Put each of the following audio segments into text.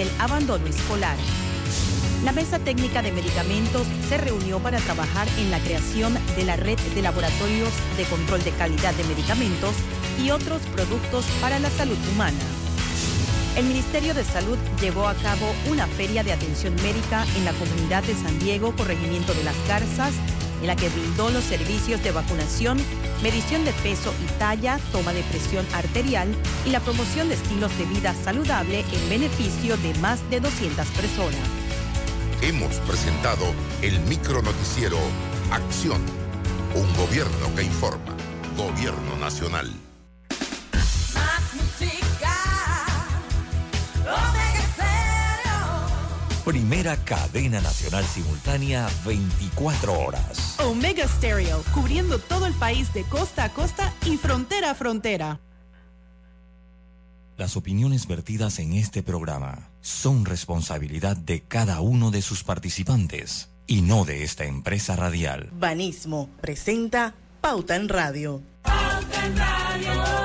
del abandono escolar. La Mesa Técnica de Medicamentos se reunió para trabajar en la creación de la red de laboratorios de control de calidad de medicamentos y otros productos para la salud humana. El Ministerio de Salud llevó a cabo una feria de atención médica en la comunidad de San Diego, corregimiento de las Garzas, en la que brindó los servicios de vacunación, medición de peso y talla, toma de presión arterial y la promoción de estilos de vida saludable en beneficio de más de 200 personas. Hemos presentado el micro noticiero Acción, un gobierno que informa, gobierno nacional. Primera cadena nacional simultánea 24 horas. Omega Stereo, cubriendo todo el país de costa a costa y frontera a frontera. Las opiniones vertidas en este programa son responsabilidad de cada uno de sus participantes y no de esta empresa radial. Banismo presenta Pauta en Radio. Pauta en Radio.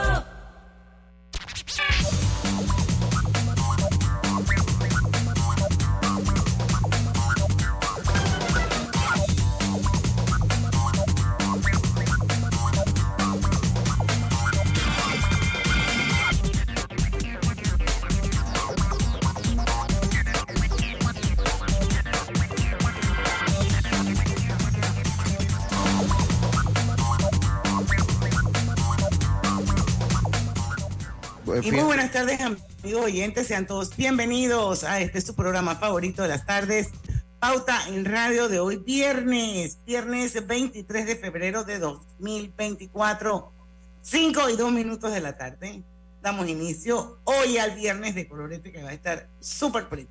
Y muy buenas tardes, amigos oyentes. Sean todos bienvenidos a este su programa favorito de las tardes, Pauta en Radio de hoy, viernes, viernes 23 de febrero de 2024, 5 y 2 minutos de la tarde. Damos inicio hoy al viernes de colorete que va a estar súper pretty.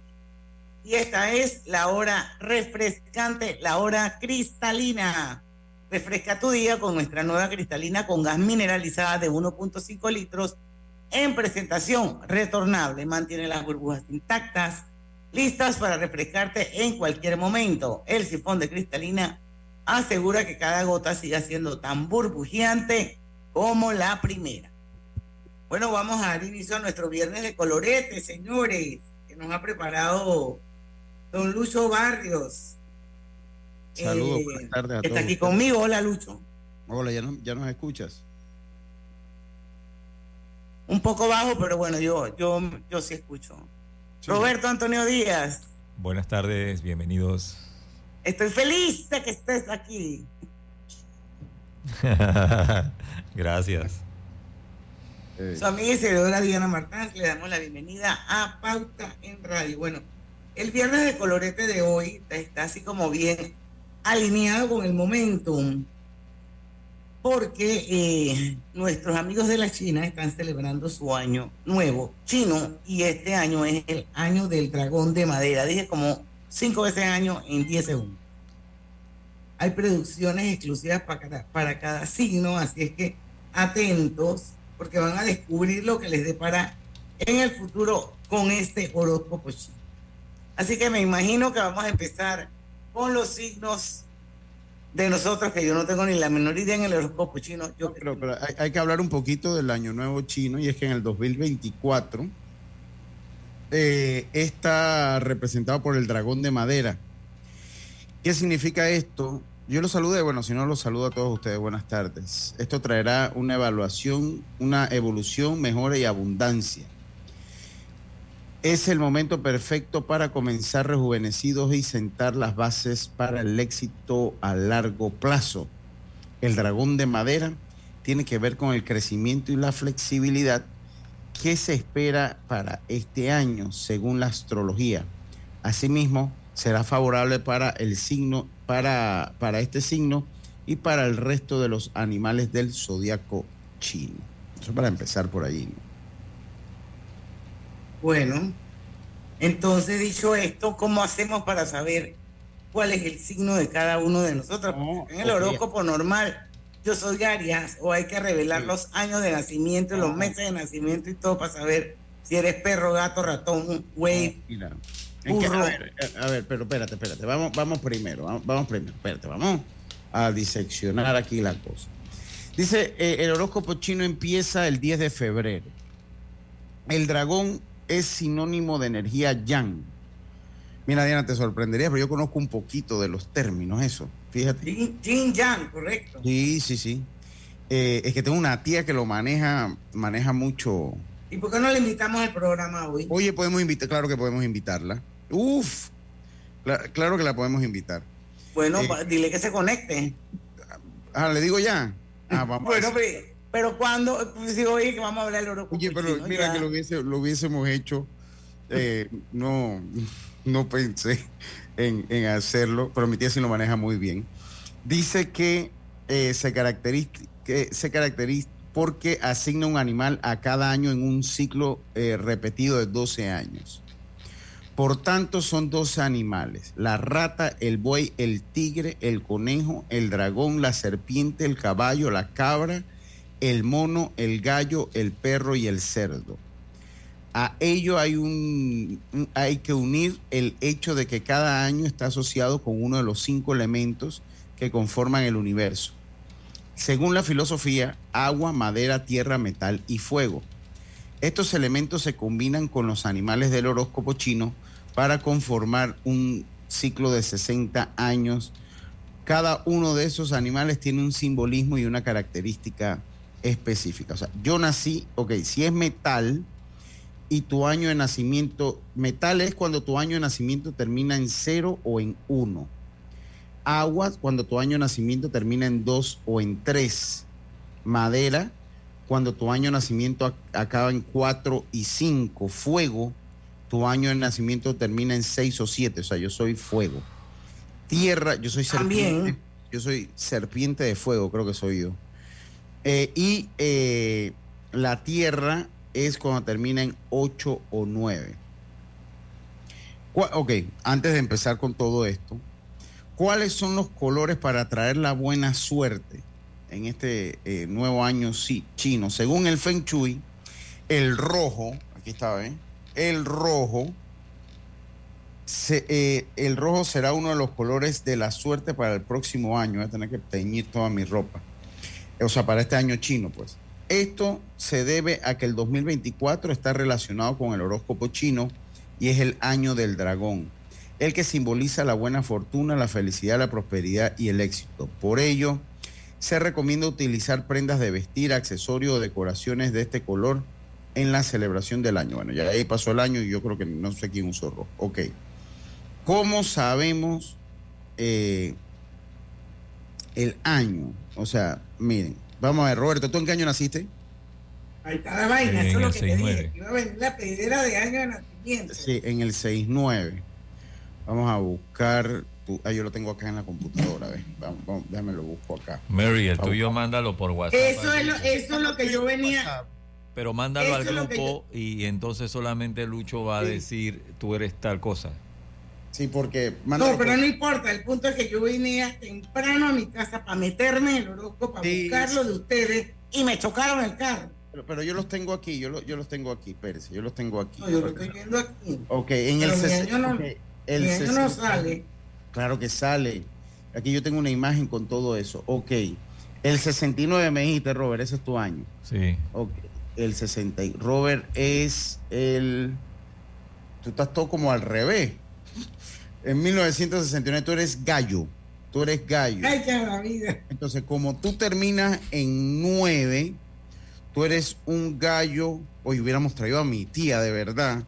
Y esta es la hora refrescante, la hora cristalina. Refresca tu día con nuestra nueva cristalina con gas mineralizada de 1.5 litros en presentación retornable. Mantiene las burbujas intactas, listas para refrescarte en cualquier momento. El sifón de cristalina asegura que cada gota siga siendo tan burbujeante como la primera. Bueno, vamos a dar inicio a nuestro viernes de colorete, señores, que nos ha preparado don Lucho Barrios. Saludos, eh, buenas tardes a Está aquí conmigo. Hola, Lucho. Hola, ¿ya, ya nos escuchas? Un poco bajo, pero bueno, yo, yo, yo sí escucho. Roberto Antonio Díaz. Buenas tardes, bienvenidos. Estoy feliz de que estés aquí. Gracias. Su amiga y seguidora Diana Martínez, le damos la bienvenida a Pauta en Radio. Bueno, el viernes de colorete de hoy está así como bien alineado con el momentum porque eh, nuestros amigos de la China están celebrando su año nuevo chino y este año es el año del dragón de madera. Dije como cinco veces año en 10 segundos. Hay producciones exclusivas para cada, para cada signo, así es que atentos porque van a descubrir lo que les depara en el futuro con este horóscopo chino. Así que me imagino que vamos a empezar con los signos de nosotros que yo no tengo ni la menor idea en el horóscopo chino. Yo pero, hay, que hablar un poquito del año nuevo chino y es que en el 2024 eh, está representado por el dragón de madera. ¿Qué significa esto? Yo lo saludé, bueno, si no lo saludo a todos ustedes, buenas tardes. Esto traerá una evaluación, una evolución, mejora y abundancia es el momento perfecto para comenzar rejuvenecidos y sentar las bases para el éxito a largo plazo. El dragón de madera tiene que ver con el crecimiento y la flexibilidad que se espera para este año según la astrología. Asimismo, será favorable para el signo, para, para este signo y para el resto de los animales del zodiaco chino. Eso para empezar por allí. Bueno, entonces dicho esto, ¿cómo hacemos para saber cuál es el signo de cada uno de nosotros? en el horóscopo normal, yo soy Arias, o hay que revelar los años de nacimiento, los meses de nacimiento y todo para saber si eres perro, gato, ratón, güey. A ver, a ver, pero espérate, espérate, vamos, vamos primero, vamos, primero, espérate, vamos a diseccionar aquí la cosa. Dice, eh, el horóscopo chino empieza el 10 de febrero. El dragón es sinónimo de energía yang. Mira, Diana, te sorprendería, pero yo conozco un poquito de los términos, eso. Fíjate. Yin, yang, correcto. Sí, sí, sí. Eh, es que tengo una tía que lo maneja, maneja mucho. ¿Y por qué no le invitamos al programa hoy? Oye, podemos invitar, claro que podemos invitarla. Uf, claro que la podemos invitar. Bueno, eh, dile que se conecte. Ah, le digo ya. Ah, vamos bueno, pero, cuando, pues, digo, oye, que vamos a hablar del oro. Oye, pero mira que lo, hubiese, lo hubiésemos hecho, eh, no, no pensé en, hacerlo, pero mi tía sí lo maneja muy bien. Dice que eh, se, caracteriza, que se caracteriza porque asigna un animal a cada año en un ciclo eh, repetido de 12 años. Por tanto, son 12 animales, la rata, el buey, el tigre, el conejo, el dragón, la serpiente, el caballo, la cabra, el mono, el gallo, el perro y el cerdo. A ello hay, un, hay que unir el hecho de que cada año está asociado con uno de los cinco elementos que conforman el universo. Según la filosofía, agua, madera, tierra, metal y fuego. Estos elementos se combinan con los animales del horóscopo chino para conformar un ciclo de 60 años. Cada uno de esos animales tiene un simbolismo y una característica específica. O sea, yo nací, ok, si es metal y tu año de nacimiento, metal es cuando tu año de nacimiento termina en cero o en uno. Agua, cuando tu año de nacimiento termina en dos o en tres. Madera, cuando tu año de nacimiento acaba en cuatro y cinco. Fuego, tu año de nacimiento termina en seis o siete. O sea, yo soy fuego. Tierra, yo soy serpiente. Yo soy serpiente de fuego, creo que soy yo. Eh, y eh, la tierra es cuando termina en 8 o 9. Ok, antes de empezar con todo esto, ¿cuáles son los colores para atraer la buena suerte en este eh, nuevo año chino? Según el Feng Shui, el rojo, aquí está, ¿eh? El rojo, el rojo será uno de los colores de la suerte para el próximo año. Voy a tener que teñir toda mi ropa o sea, para este año chino, pues. Esto se debe a que el 2024 está relacionado con el horóscopo chino y es el año del dragón, el que simboliza la buena fortuna, la felicidad, la prosperidad y el éxito. Por ello, se recomienda utilizar prendas de vestir, accesorios o decoraciones de este color en la celebración del año. Bueno, ya ahí pasó el año y yo creo que no sé quién usó rojo. Ok. ¿Cómo sabemos eh, el año? O sea, miren, vamos a ver, Roberto, ¿tú en qué año naciste? Ahí está la vaina, eso es lo que te dije. Iba a venir la pedidera de año de nacimiento. Sí, en el 6-9. Vamos a buscar. Tu, ah, yo lo tengo acá en la computadora, ¿ves? Vamos, déjame lo busco acá. Mary, el tuyo mándalo por WhatsApp. Eso es lo, eso es lo que yo venía. Pero mándalo al grupo y entonces solamente Lucho va a decir tú eres tal cosa. Sí, porque... No, pero no importa, el punto es que yo venía temprano a mi casa para meterme en el horóscopo, para buscarlo de ustedes y me chocaron el carro. Pero, yo los tengo aquí, yo, yo los tengo aquí, Pérez, yo los tengo aquí. No, yo los estoy viendo aquí. Ok, en el, año no, el no sale. Claro que sale. Aquí yo tengo una imagen con todo eso. Ok. El 69 me dijiste, Robert, ese es tu año. Sí. Ok. El 60. Robert es el... Tú estás todo como al revés. En 1969 tú eres gallo. Tú eres gallo. Ay, qué vida. Entonces, como tú terminas en 9, tú eres un gallo. Hoy hubiéramos traído a mi tía, de verdad.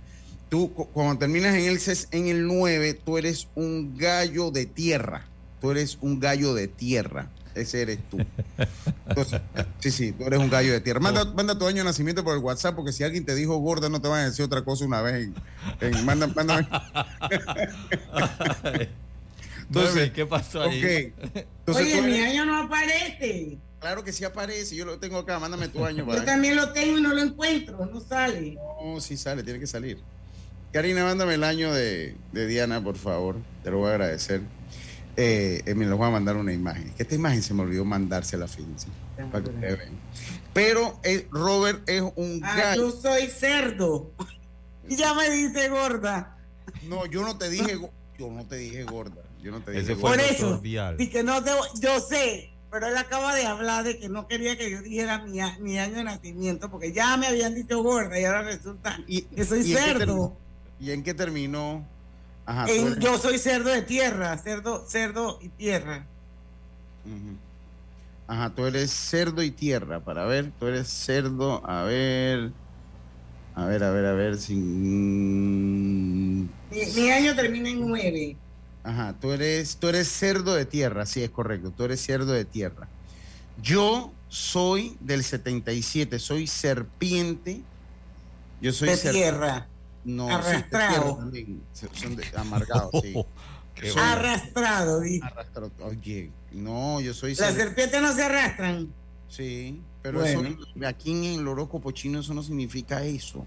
Tú, cuando terminas en el, en el 9, tú eres un gallo de tierra. Tú eres un gallo de tierra ese eres tú. sí, sí, tú eres un gallo de tierra. Manda, manda, tu año de nacimiento por el WhatsApp, porque si alguien te dijo gorda, no te van a decir otra cosa una vez. En, manda, mándame. Entonces, ¿qué pasó ahí? Oye, mi año no aparece. Claro que sí aparece, yo lo tengo acá, mándame tu año. Para yo también lo tengo y no lo encuentro, no sale. No, sí sale, tiene que salir. Karina, mándame el año de, de Diana, por favor, te lo voy a agradecer eh, eh, me lo voy a mandar una imagen. Esta imagen se me olvidó mandársela. Para que vean. Pero eh, Robert es un ah, Yo soy cerdo. ya me dice gorda. No, yo no te dije, yo no te dije gorda. Yo no te dije gorda. Por eso. Y que no te, yo sé pero él acaba de hablar de que no quería que yo dijera mi, mi año de nacimiento, porque ya me habían dicho gorda y ahora resulta que soy cerdo. ¿Y en qué terminó? Ajá, yo soy cerdo de tierra, cerdo, cerdo y tierra. Ajá, tú eres cerdo y tierra, para ver, tú eres cerdo, a ver, a ver, a ver, a ver, sin... Mi, año termina en nueve. Ajá, tú eres, tú eres cerdo de tierra, sí, es correcto, tú eres cerdo de tierra. Yo soy del 77, soy serpiente. Yo soy de tierra. No, arrastrado. son amargados, sí. Arrastrado, Arrastrado. Oye, no, yo soy. Las serpientes no se arrastran. Sí, pero eso, aquí en el horóscopo chino eso no significa eso.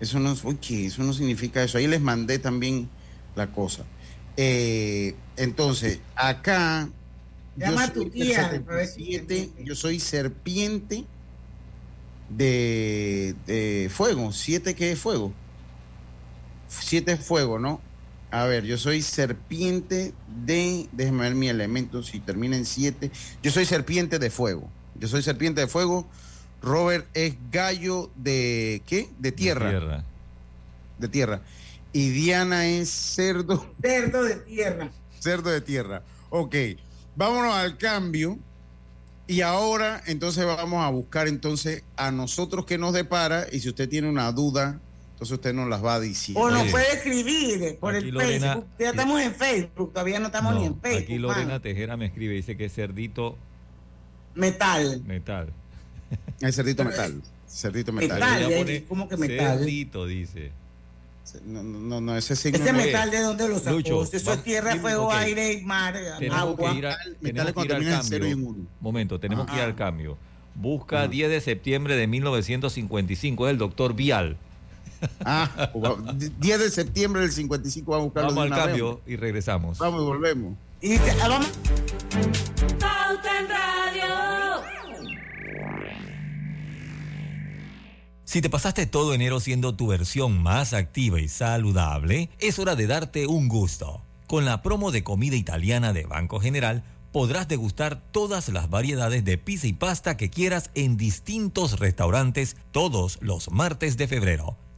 Eso no, oye, eso no significa eso. Ahí les mandé también la cosa. Eh, entonces, acá. Llama yo soy tu tía. yo soy serpiente de, de fuego. ¿Siete qué es fuego? Siete fuego, ¿no? A ver, yo soy serpiente de, déjeme ver mi elemento, si termina en siete. Yo soy serpiente de fuego. Yo soy serpiente de fuego. Robert es gallo de, ¿qué? De tierra. De tierra. De tierra. Y Diana es cerdo. Cerdo de tierra. Cerdo de tierra. Ok, vámonos al cambio. Y ahora entonces vamos a buscar entonces a nosotros que nos depara y si usted tiene una duda entonces usted nos las va a decir. O nos puede escribir por el Facebook. Ya estamos en Facebook, todavía no estamos ni en Facebook. Aquí Lorena Tejera me escribe, dice que es cerdito. Metal. Metal. Es cerdito metal. Cerdito metal. metal ¿Cómo que metal? Cerdito, dice. No, no, no, ese signo. ¿Ese metal de dónde lo sacó? Lucho, Eso es tierra, fuego, aire, mar, tenemos agua. Que ir a, metal tenemos que ir al cambio. Momento, tenemos que ir al cambio. Busca 10 de septiembre de 1955, es el doctor Vial. Ah, 10 de septiembre del 55 vamos a buscar Vamos al cambio y regresamos. Vamos y volvemos. Y vamos. Si te pasaste todo enero siendo tu versión más activa y saludable, es hora de darte un gusto. Con la promo de comida italiana de Banco General, podrás degustar todas las variedades de pizza y pasta que quieras en distintos restaurantes todos los martes de febrero.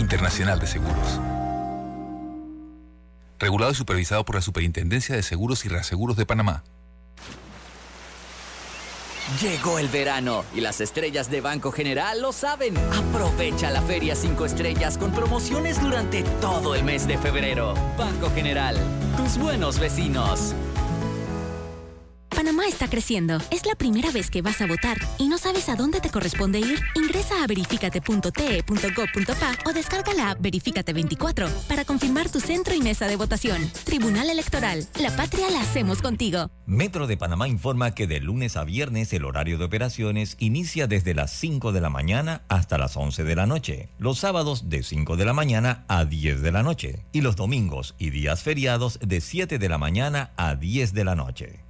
Internacional de Seguros. Regulado y supervisado por la Superintendencia de Seguros y Reaseguros de Panamá. Llegó el verano y las estrellas de Banco General lo saben. Aprovecha la Feria 5 Estrellas con promociones durante todo el mes de febrero. Banco General, tus buenos vecinos. Panamá está creciendo. Es la primera vez que vas a votar y no sabes a dónde te corresponde ir. Ingresa a verificate.te.gov.pa o descarga la app Verificate 24 para confirmar tu centro y mesa de votación. Tribunal Electoral. La patria la hacemos contigo. Metro de Panamá informa que de lunes a viernes el horario de operaciones inicia desde las 5 de la mañana hasta las 11 de la noche. Los sábados de 5 de la mañana a 10 de la noche. Y los domingos y días feriados de 7 de la mañana a 10 de la noche.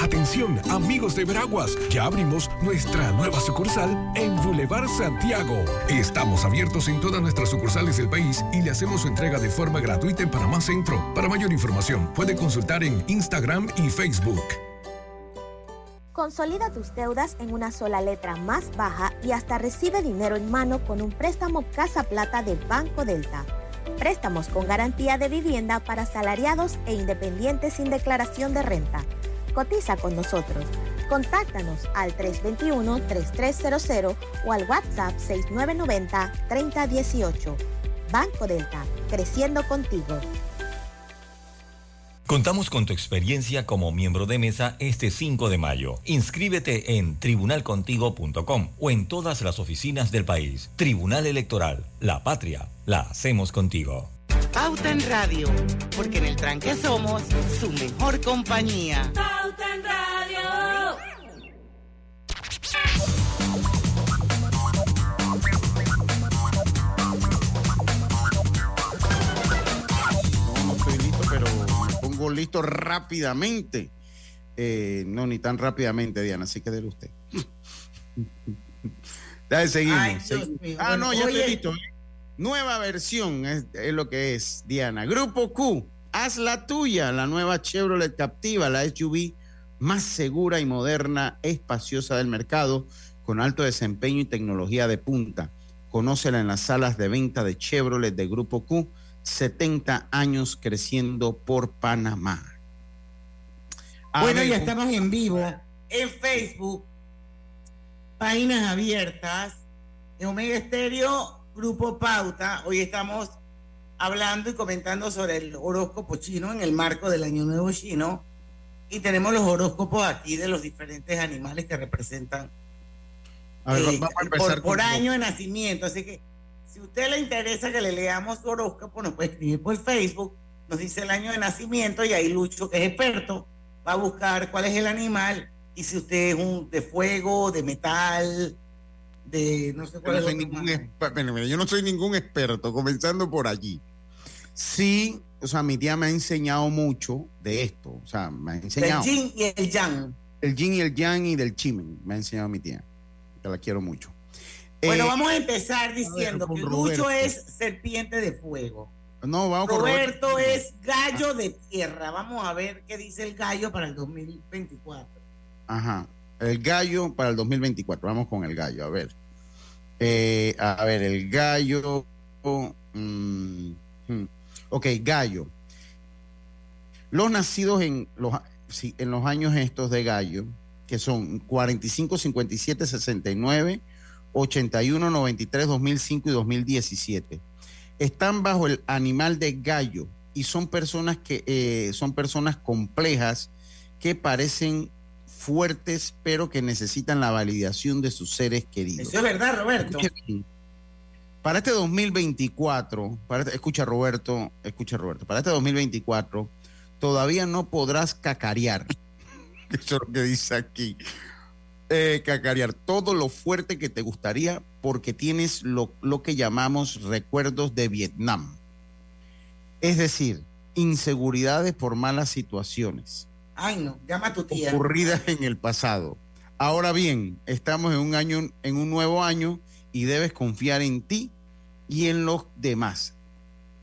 Atención, amigos de Veraguas, ya abrimos nuestra nueva sucursal en Boulevard Santiago. Estamos abiertos en todas nuestras sucursales del país y le hacemos su entrega de forma gratuita en Panamá Centro. Para mayor información, puede consultar en Instagram y Facebook. Consolida tus deudas en una sola letra más baja y hasta recibe dinero en mano con un préstamo Casa Plata de Banco Delta. Préstamos con garantía de vivienda para salariados e independientes sin declaración de renta. Cotiza con nosotros. Contáctanos al 321-3300 o al WhatsApp 6990-3018. Banco Delta, creciendo contigo. Contamos con tu experiencia como miembro de mesa este 5 de mayo. Inscríbete en tribunalcontigo.com o en todas las oficinas del país. Tribunal Electoral, la patria, la hacemos contigo. Pauta en Radio, porque en el tranque somos su mejor compañía. Pauta en Radio. No, estoy listo, pero me pongo listo rápidamente. Eh, no, ni tan rápidamente, Diana, así que déle usted. Dale, seguimos. Ah, no, ya estoy listo. ¿eh? Nueva versión es, lo que es, Diana. Grupo Q, haz la tuya, la nueva Chevrolet Captiva, la SUV más segura y moderna, espaciosa del mercado, con alto desempeño y tecnología de punta. Conócela en las salas de venta de Chevrolet de Grupo Q, 70 años creciendo por Panamá. bueno, ya estamos en vivo en Facebook, páginas abiertas, en Omega Estéreo Grupo Pauta. Hoy estamos hablando y comentando sobre el horóscopo chino en el marco del Año Nuevo Chino. Y tenemos los horóscopos aquí de los diferentes animales que representan eh, por, año de nacimiento. Así que si a usted le interesa que le leamos su horóscopo, nos puede escribir por Facebook, nos dice el año de nacimiento y ahí Lucho, que es experto, va a buscar cuál es el animal y si usted es un de fuego, de metal, no sé cuál yo no soy ningún experto, comenzando por allí. Sí, o sea, mi tía me ha enseñado mucho de esto, o sea, me ha enseñado. El yin y el yang. El yin y el yang y del chimen, me ha enseñado mi tía, que la quiero mucho. Bueno, eh, vamos a empezar diciendo que Lucho es serpiente de fuego. No, vamos Roberto, Roberto es gallo de tierra. Vamos a ver qué dice el gallo para el 2024. Ajá. El gallo para el 2024. Vamos con el gallo, a ver. Eh, a ver, el gallo. Mm, hmm. ok, gallo. Los nacidos en los, años estos de gallo, que son 45, 57, 69, 81, 93, 2005 y 2017, están bajo el animal de gallo y son personas que eh, son personas complejas que parecen fuertes, pero que necesitan la validación de sus seres queridos. Eso es verdad, Roberto. Para este 2024, para este, escucha Roberto, escucha Roberto, para este 2024 todavía no podrás cacarear. Eso es lo que dice aquí. Eh, cacarear todo lo fuerte que te gustaría porque tienes lo, lo que llamamos recuerdos de Vietnam. Es decir, inseguridades por malas situaciones Ay, no, llama a tu tía. Ocurridas en el pasado. Ahora bien, estamos en un año, en un nuevo año y debes confiar en ti y en los demás.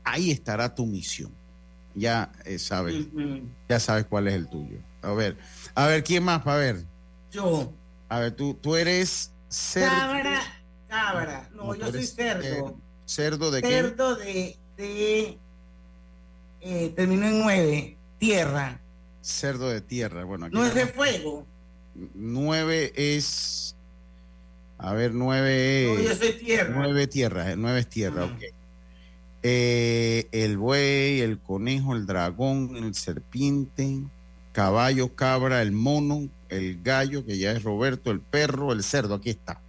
Ahí estará tu misión. Ya eh, sabes, ya sabes cuál es el tuyo. A ver, a ver, ¿quién más? A ver. Yo. A ver, tú, tú eres cerdo. Cabra, cabra. No, yo soy cerdo. ¿Cerdo de qué? Cerdo de, de eh, termino en nueve, tierra cerdo de tierra. Bueno, no es de fuego. Nueve es. A ver, nueve. No, yo soy tierra. Nueve tierras, eh, nueve es tierra, ok. Eh, el buey, el conejo, el dragón, el serpiente, caballo, cabra, el mono, el gallo, que ya es Roberto, el perro, el cerdo, aquí está.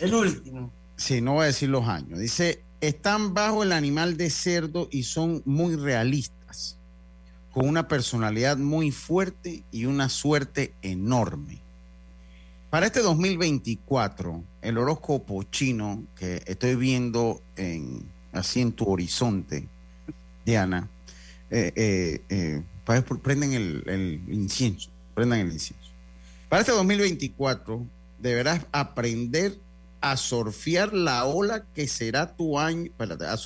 El último. Sí, no voy a decir los años. Dice, están bajo el animal de cerdo y son muy realistas con una personalidad muy fuerte y una suerte enorme. Para este 2024, el horóscopo chino que estoy viendo en, así en tu horizonte, Diana, eh, eh, eh prenden el, incienso, prendan el incienso. Para este 2024 deberás aprender a surfear la ola que será tu año, espérate, a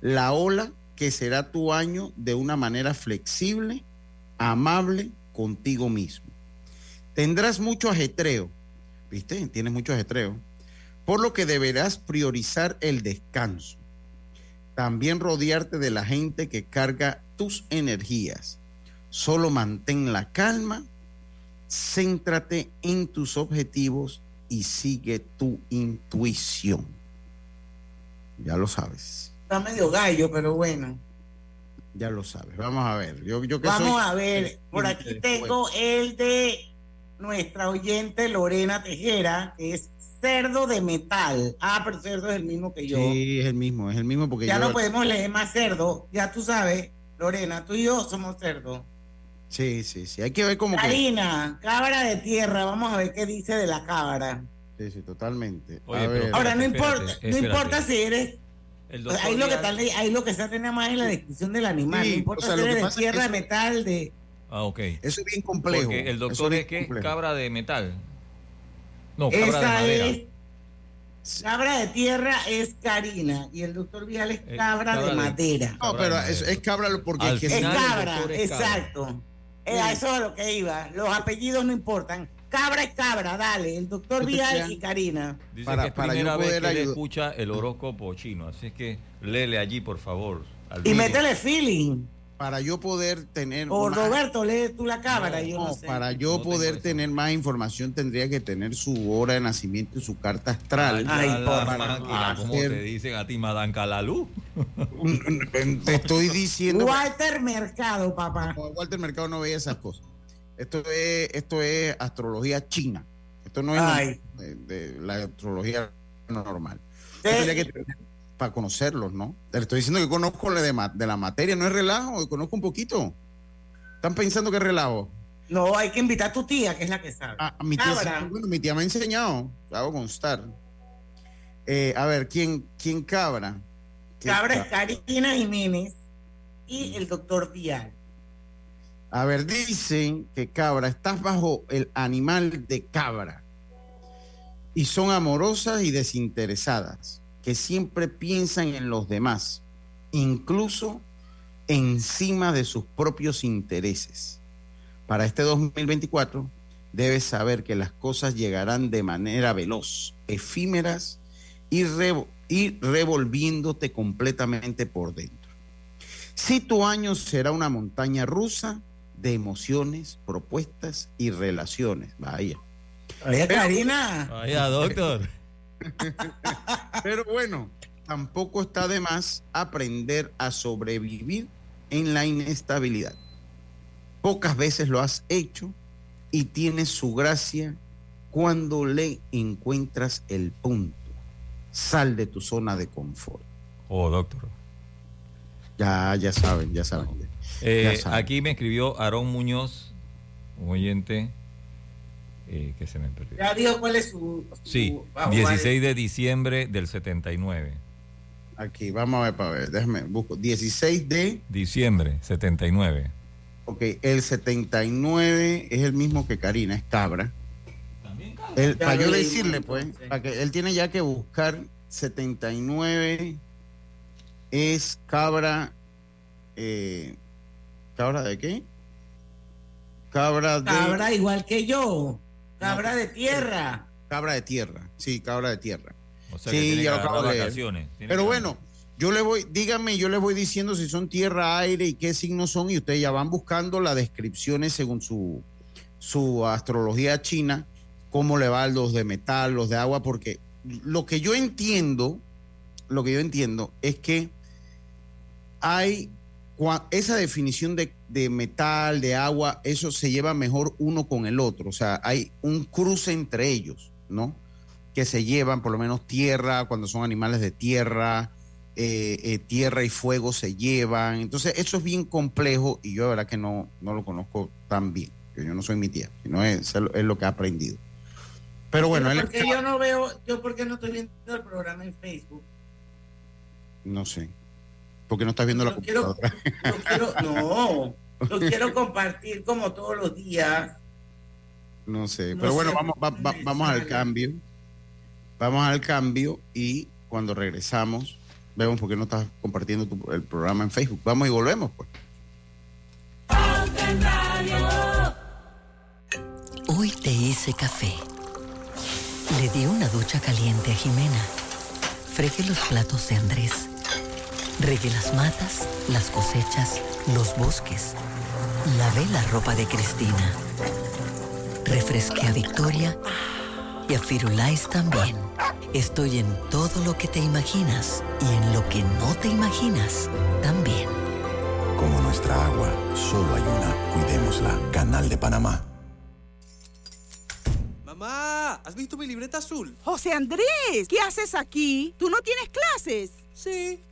la ola que será tu año de una manera flexible, amable contigo mismo. Tendrás mucho ajetreo, ¿viste? Tienes mucho ajetreo, por lo que deberás priorizar el descanso. También rodearte de la gente que carga tus energías. Solo mantén la calma céntrate en tus objetivos y sigue tu intuición. Ya lo sabes. Está medio gallo, pero bueno. Ya lo sabes. Vamos a ver. Yo, yo Vamos a ver. Por aquí tengo el de nuestra oyente Lorena Tejera, que es cerdo de metal. Ah, pero cerdo es el mismo que yo. Sí, es el mismo, es el mismo porque ya no podemos leer más cerdo. Ya tú sabes, Lorena, tú y yo somos cerdo. Sí, sí, sí. Hay que ver cómo. Karina, cabra de tierra. Vamos a ver qué dice de la cabra. Sí, sí, totalmente. Ahora, no importa, no importa si eres. Ahí, lo que tal, ahí lo que se tiene más es la descripción del animal. no importa si eres de tierra, de metal, de. Ah, ok. Eso es bien complejo. Porque el doctor es, que cabra de metal. No, cabra de madera. Es, cabra de tierra es Karina y el doctor Vial es cabra, de, madera. No, pero es, es, cabra porque es, cabra, exacto. Eh, a eso es lo que iba. Los apellidos no importan. Cabra es cabra, dale. El doctor Vial y Karina. Dice para, que es para primera vez que escucha el horóscopo chino. Así es que léele allí, por favor. y métele feeling para yo poder tener. O Roberto, lee tú la cámara. yo no, para yo poder tener más información tendría que tener su hora de nacimiento y su carta astral. Ay, por ¿Cómo te dicen a ti, Madame Calalú? te estoy diciendo. Walter Mercado, papá. Walter Mercado no veía esas cosas. Esto es, esto es astrología china. Esto no es de, la astrología normal. Que para conocerlos, ¿no? Le estoy diciendo que conozco de, de la materia, no es relajo, conozco un poquito. ¿Están pensando que es relajo? No, hay que invitar a tu tía, que es la que sabe. Ah, mi tía, bueno, mi tía me ha enseñado, hago constar. Eh, a ver, ¿quién, quién cabra? Cabra es Karina Jiménez y el doctor Vial. A ver, dicen que cabra, estás bajo el animal de cabra. Y son amorosas y desinteresadas que siempre piensan en los demás, incluso encima de sus propios intereses. Para este 2024 debes saber que las cosas llegarán de manera veloz, efímeras y, y revolviéndote completamente por dentro. Si tu año será una montaña rusa de emociones, propuestas y relaciones, vaya. Vaya, Karina. Vaya, doctor. Pero bueno, tampoco está de más aprender a sobrevivir en la inestabilidad. Pocas veces lo has hecho y tienes su gracia cuando le encuentras el punto. Sal de tu zona de confort. Oh, doctor. Ya, ya saben, ya saben. Eh, aquí me escribió Aarón Muñoz, un oyente eh, que se me perdió. Ya dijo cuál es su... sí, 16 de diciembre del 79. Aquí, vamos a ver para ver, déjame, busco. 16 de... Diciembre, 79. Ok, el 79 es el mismo que Karina, es Cabra. También Cabra. para yo decirle, pues, para que él tiene ya que buscar 79 es Cabra... Eh, ¿Cabra de qué? Cabra de... Cabra igual que yo. Cabra de tierra. Cabra de tierra, sí, cabra de tierra. O sea, sí, ya lo vacaciones. Pero bueno, yo le voy, dígame, yo le voy diciendo si son tierra, aire y qué signos son, y ustedes ya van buscando las descripciones según su, su astrología china, cómo le va los de metal, los de agua, porque lo que yo entiendo, lo que yo entiendo es que hay esa definición de, metal, de agua, eso se lleva mejor uno con el otro. O sea, hay un cruce entre ellos, ¿no? Que se llevan, por lo menos tierra, cuando son animales de tierra, eh, eh, tierra y fuego se llevan. Entonces, eso es bien complejo y yo, de verdad, que no, no lo conozco tan bien. Yo no soy mi tía, sino es, es lo que he aprendido. Pero bueno, porque yo no veo, yo porque no estoy viendo el programa en Facebook. No sé porque no estás viendo la computadora. no, lo quiero compartir como todos los días. No sé, pero bueno, vamos, vamos al cambio. Vamos al cambio y cuando regresamos, vemos por qué no estás compartiendo el programa en Facebook. Vamos y volvemos, pues. Hoy te hice café. Le di una ducha caliente a Jimena. Fregué los platos de Andrés Regué las matas, las cosechas, los bosques. Lavé la ropa de Cristina. refresqué a Victoria y a Firulais también. Estoy en todo lo que te imaginas y en lo que no te imaginas también. Como nuestra agua, solo hay una. Cuidémosla. Canal de Panamá. Mamá, ¿has visto mi libreta azul? José Andrés, ¿qué haces aquí? ¿Tú no tienes clases? Sí,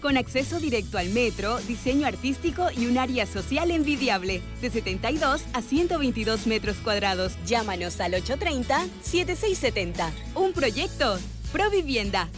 con acceso directo al metro, diseño artístico y un área social envidiable, de 72 a 122 metros cuadrados. Llámanos al 830-7670. Un proyecto, Provivienda.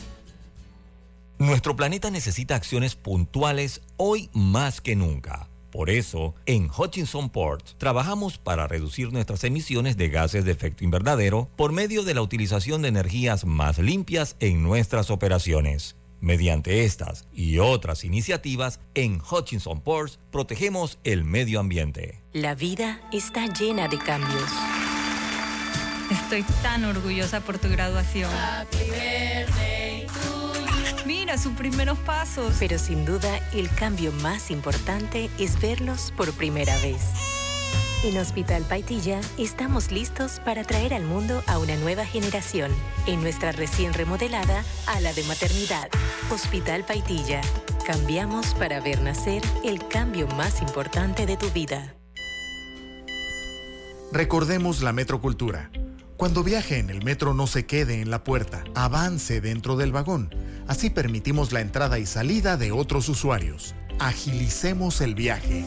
Nuestro planeta necesita acciones puntuales hoy más que nunca. Por eso, en Hutchinson Port trabajamos para reducir nuestras emisiones de gases de efecto invernadero por medio de la utilización de energías más limpias en nuestras operaciones. Mediante estas y otras iniciativas, en Hutchinson Ports protegemos el medio ambiente. La vida está llena de cambios. Estoy tan orgullosa por tu graduación. Mira sus primeros pasos. Pero sin duda, el cambio más importante es verlos por primera vez. En Hospital Paitilla estamos listos para traer al mundo a una nueva generación en nuestra recién remodelada ala de maternidad. Hospital Paitilla. Cambiamos para ver nacer el cambio más importante de tu vida. Recordemos la metrocultura. Cuando viaje en el metro no se quede en la puerta, avance dentro del vagón. Así permitimos la entrada y salida de otros usuarios. Agilicemos el viaje.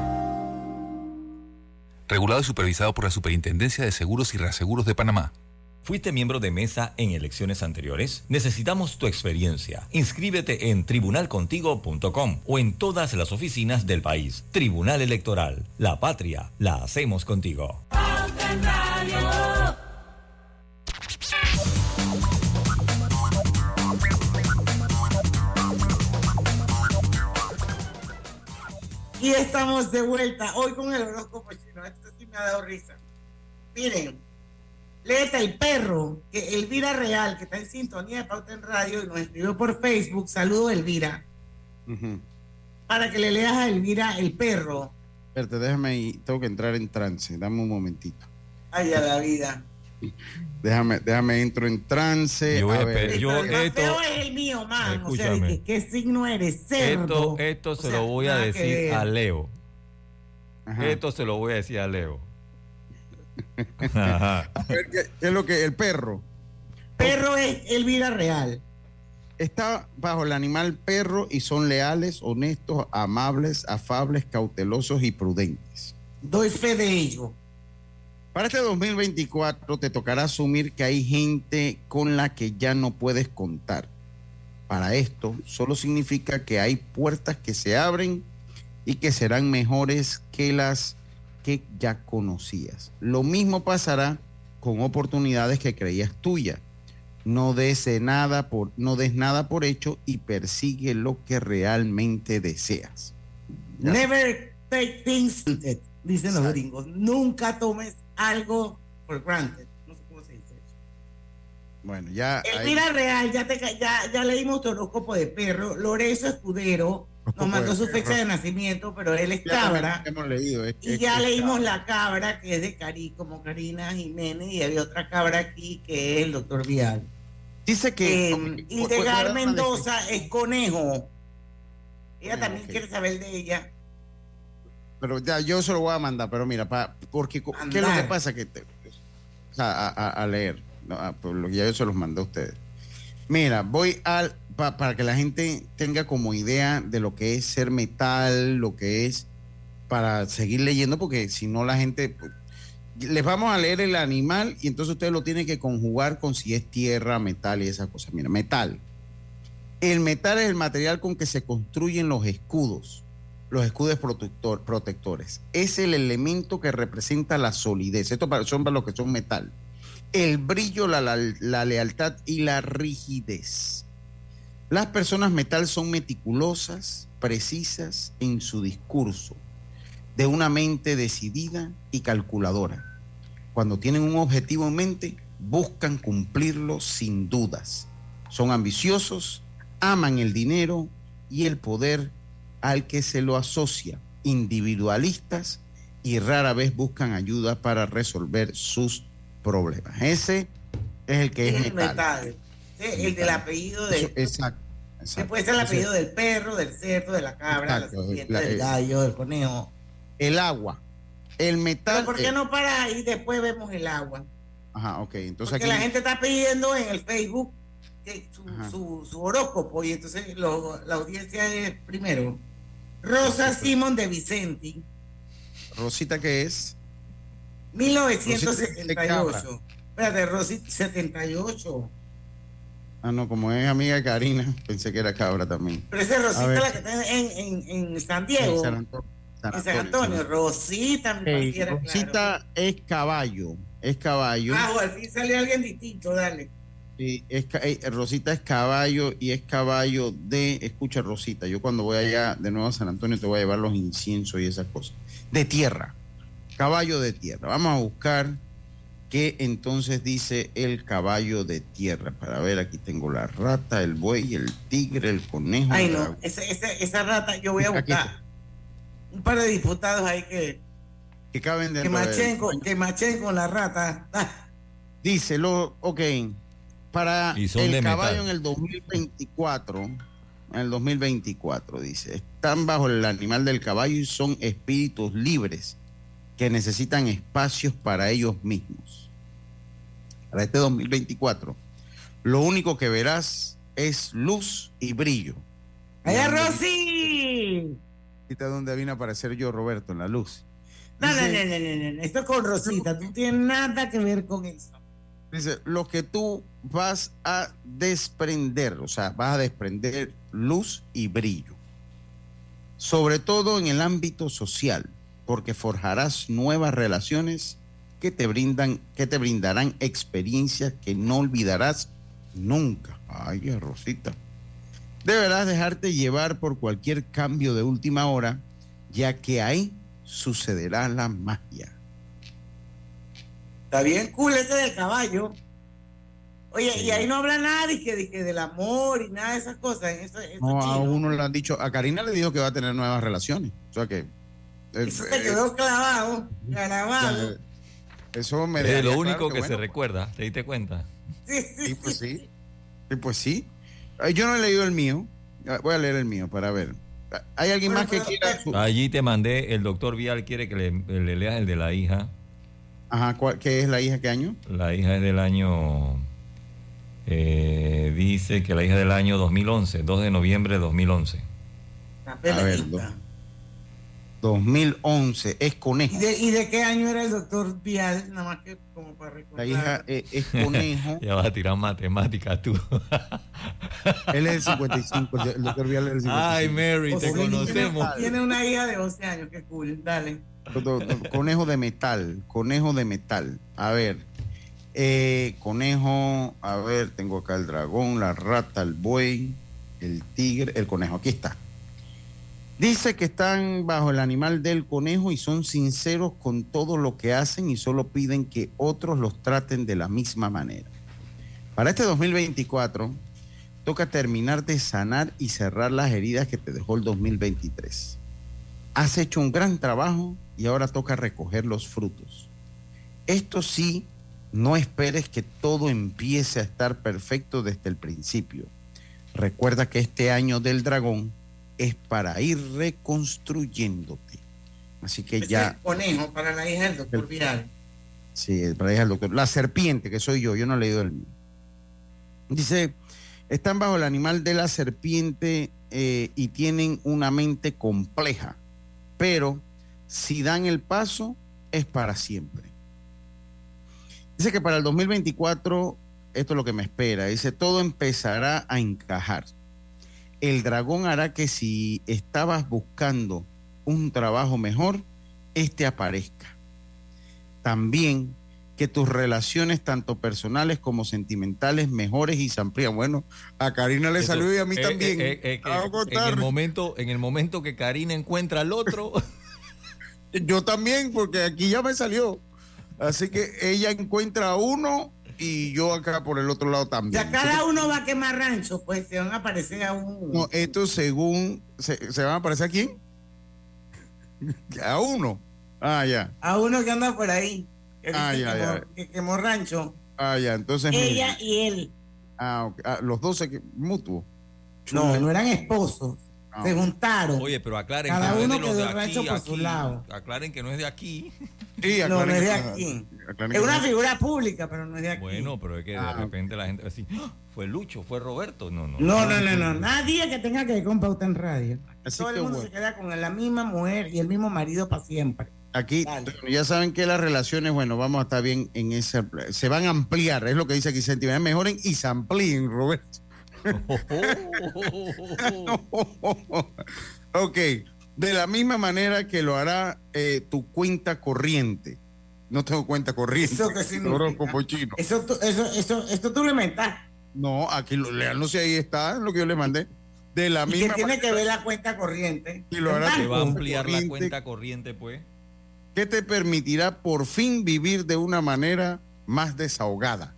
Regulado y supervisado por la Superintendencia de Seguros y Reaseguros de Panamá. ¿Fuiste miembro de mesa en elecciones anteriores? Necesitamos tu experiencia. Inscríbete en tribunalcontigo.com o en todas las oficinas del país. Tribunal Electoral. La patria la hacemos contigo. Y estamos de vuelta hoy con el horóscopo chino. Esto sí me ha dado risa. Miren, Léete el perro, que Elvira Real, que está en sintonía de Pauta en Radio y nos escribió por Facebook. Saludo, Elvira. Para que le leas a Elvira el perro. Espérate, déjame y tengo que entrar en trance. Dame un momentito. Ay, a la vida. Déjame, déjame entro en trance. Yo, a ver. yo esto, es el mío, man. O sea, ¿qué, signo eres? Cerdo. Esto, esto se lo voy a decir a Leo. Esto se lo voy a decir a Leo ¿qué, es lo que el perro? Perro es el vida real. Está bajo el animal perro y son leales, honestos, amables, afables, cautelosos y prudentes. Doy fe de ello. Para este 2024 te tocará asumir que hay gente con la que ya no puedes contar. Para esto solo significa que hay puertas que se abren y que serán mejores que las que ya conocías. Lo mismo pasará con oportunidades que creías tuyas. No des nada por, no des nada por hecho y persigue lo que realmente deseas. Never take things granted, dicen los gringos. Nunca tomes algo por granted. No sé cómo se dice eso. Bueno, ya. El mira real, ya, te, ya, ya leímos tu horóscopo de perro. Lorenzo Escudero nos mandó su fecha de nacimiento, pero él es cabra. Hemos leído, y ya leímos la cabra, que es de Cari, como Karina Jiménez, y había otra cabra aquí que es el doctor Vial. Dice que. Eh, Hildegard Mendoza es conejo. Ella también quiere saber de ella. Pero ya yo se lo voy a mandar, pero mira, porque ¿qué es lo que pasa? Que te, a, leer, pues ya yo se los mandé a ustedes. Mira, voy al para que la gente tenga como idea de lo que es ser metal, lo que es para seguir leyendo, porque si no la gente... Pues, les vamos a leer el animal y entonces ustedes lo tienen que conjugar con si es tierra, metal y esas cosas. Mira, metal. El metal es el material con que se construyen los escudos, los escudos protectores. Es el elemento que representa la solidez. Esto son para los que son metal. El brillo, la lealtad y la rigidez. Las personas metal son meticulosas, precisas en su discurso, de una mente decidida y calculadora. Cuando tienen un objetivo en mente, buscan cumplirlo sin dudas. Son ambiciosos, aman el dinero y el poder al que se lo asocia, individualistas y rara vez buscan ayuda para resolver sus problemas. Ese es el que es, metal. El del apellido de... exacto. ser el apellido del perro, del cerdo, de la cabra, del gallo, del conejo. El agua. El metal. ¿Por qué no para ahí? Después vemos el agua. Ajá, ok. Entonces Porque la gente está pidiendo en el Facebook su, su, horóscopo y entonces la audiencia es primero Rosa Simón de Vicenti. Rosita, ¿qué es? 1978. Espérate, Rosita, 78. Ah, no, como es amiga de Karina, pensé que era cabra también. Pero esa es Rosita la que está en, en, en San Diego. En San Antonio. En San Antonio. Rosita, Rosita es caballo. Es caballo. Ah, al fin salió alguien distinto, dale. Sí, es, eh, Rosita es caballo y es caballo de, escucha Rosita, yo cuando voy allá de nuevo a San Antonio te voy a llevar los inciensos y esas cosas. De tierra, caballo de tierra. Vamos a buscar qué entonces dice el caballo de tierra. Para ver, aquí tengo la rata, el buey, el tigre, el conejo. Ay, no, esa, esa, rata yo voy a buscar un par de diputados ahí que... Que caben de... Que machen, con, que machen con la rata. Dice, lo, ok, para el caballo en el 2024, en el 2024 dice, están bajo el animal del caballo y son espíritus libres que necesitan espacios para ellos mismos. Para este 2024, lo único que verás es luz y brillo. ¡Allá, Rosy! ¿Viste dónde vino a aparecer yo, Roberto, en la luz? no, no, no, no, no, no, esto es con Rosita, no tiene nada que ver con eso. Dice, lo que tú vas a desprender, o sea, vas a desprender luz y brillo, sobre todo en el ámbito social, porque forjarás nuevas relaciones que te brindan, que te brindarán experiencias que no olvidarás nunca. Ay, Rosita. Deberás dejarte llevar por cualquier cambio de última hora, ya que ahí sucederá la magia. Está bien cool ese del caballo. Oye, y ahí no habla nadie que, que, del amor y nada de esas cosas. no, a uno le han dicho, a Karina le dijo que va a tener nuevas relaciones. O sea que. Eh, eso se quedó clavado, clavado. Eso me Es lo único que, se recuerda, ¿te diste cuenta? Sí, sí, sí. pues sí. Sí, pues sí. Yo no he leído el mío. Voy a leer el mío para ver. ¿Hay alguien más que quiera? Allí te mandé, el doctor Vial quiere que le leas el de la hija. Ajá, ¿qué es la hija? ¿Qué año? La hija es del año. Eh, dice que la hija del año 2011, 2 de noviembre de 2011. A ver, 2011, es conejo. ¿Y de, qué año era el doctor Vial? Nada más que como para recordar. La hija es, es conejo. ya vas a tirar matemáticas tú. Él es el 55, el doctor Vial es el 55. Ay, Mary, te conocemos. Tiene, tiene una hija de 11 años, qué cool, dale. Conejo de metal, conejo de metal. A ver, eh, conejo, a ver, tengo acá el dragón, la rata, el buey, el tigre, el conejo. Aquí está. Dice que están bajo el animal del conejo y son sinceros con todo lo que hacen y solo piden que otros los traten de la misma manera. Para este 2024 toca terminar de sanar y cerrar las heridas que te dejó el 2023. Has hecho un gran trabajo y ahora toca recoger los frutos. Esto sí, no esperes que todo empiece a estar perfecto desde el principio. Recuerda que este año del dragón es para ir reconstruyéndote. Así que ya. El conejo para la hija del doctor Vial. Sí, para la hija del doctor. La serpiente, que soy yo, yo no he leído el mío. Dice: están bajo el animal de la serpiente eh, y tienen una mente compleja, pero si dan el paso, es para siempre. Dice que para el 2024, esto es lo que me espera, dice, todo empezará a encajar. El dragón hará que si estabas buscando un trabajo mejor, este aparezca. También que tus relaciones, tanto personales como sentimentales, mejores y se amplían. Bueno, a Karina le salió y a mí eh, también. Eh, eh, en, el momento, en el momento que Karina encuentra al otro. Yo también, porque aquí ya me salió. Así que ella encuentra a uno y yo acá por el otro lado también. Ya cada uno va a quemar rancho, pues se van a aparecer a uno. No, esto según. ¿Se, van a aparecer a quién? A uno. Ah, ya. A uno que anda por ahí. Que ah, ya, ya. Que quemó rancho. Ah, ya, entonces. Ella y él. Ah, ah, los dos se mutuo. No, no eran esposos. Ah, se juntaron. Oye, pero aclaren Cada que no es de, aquí, por su lado. Aclaren que no es de aquí. Sí, no, no es de aquí. Es una figura pública, pero no es de aquí. Bueno, pero es que de repente la gente va a decir, ¡Ah! fue Lucho, fue Roberto. No, no. No, no, no, no. Nadie que tenga que ver con Pauta en Radio. Todo el mundo se queda con la misma mujer y el mismo marido para siempre. Aquí ya saben que las relaciones, bueno, vamos a estar bien en ese, se van a ampliar, es lo que dice aquí Sentiment, mejoren y se amplíen, Roberto. ok, de la misma manera que lo hará eh, tu cuenta corriente. No tengo cuenta corriente. ¿Eso qué significa? Eso, eso, eso, esto tú le mentas. No, aquí lo, no sé, ahí está lo que yo le mandé. De la misma que tiene que ver la cuenta corriente. Y lo hará. va a ampliar la cuenta corriente, pues. Que te permitirá por fin vivir de una manera más desahogada.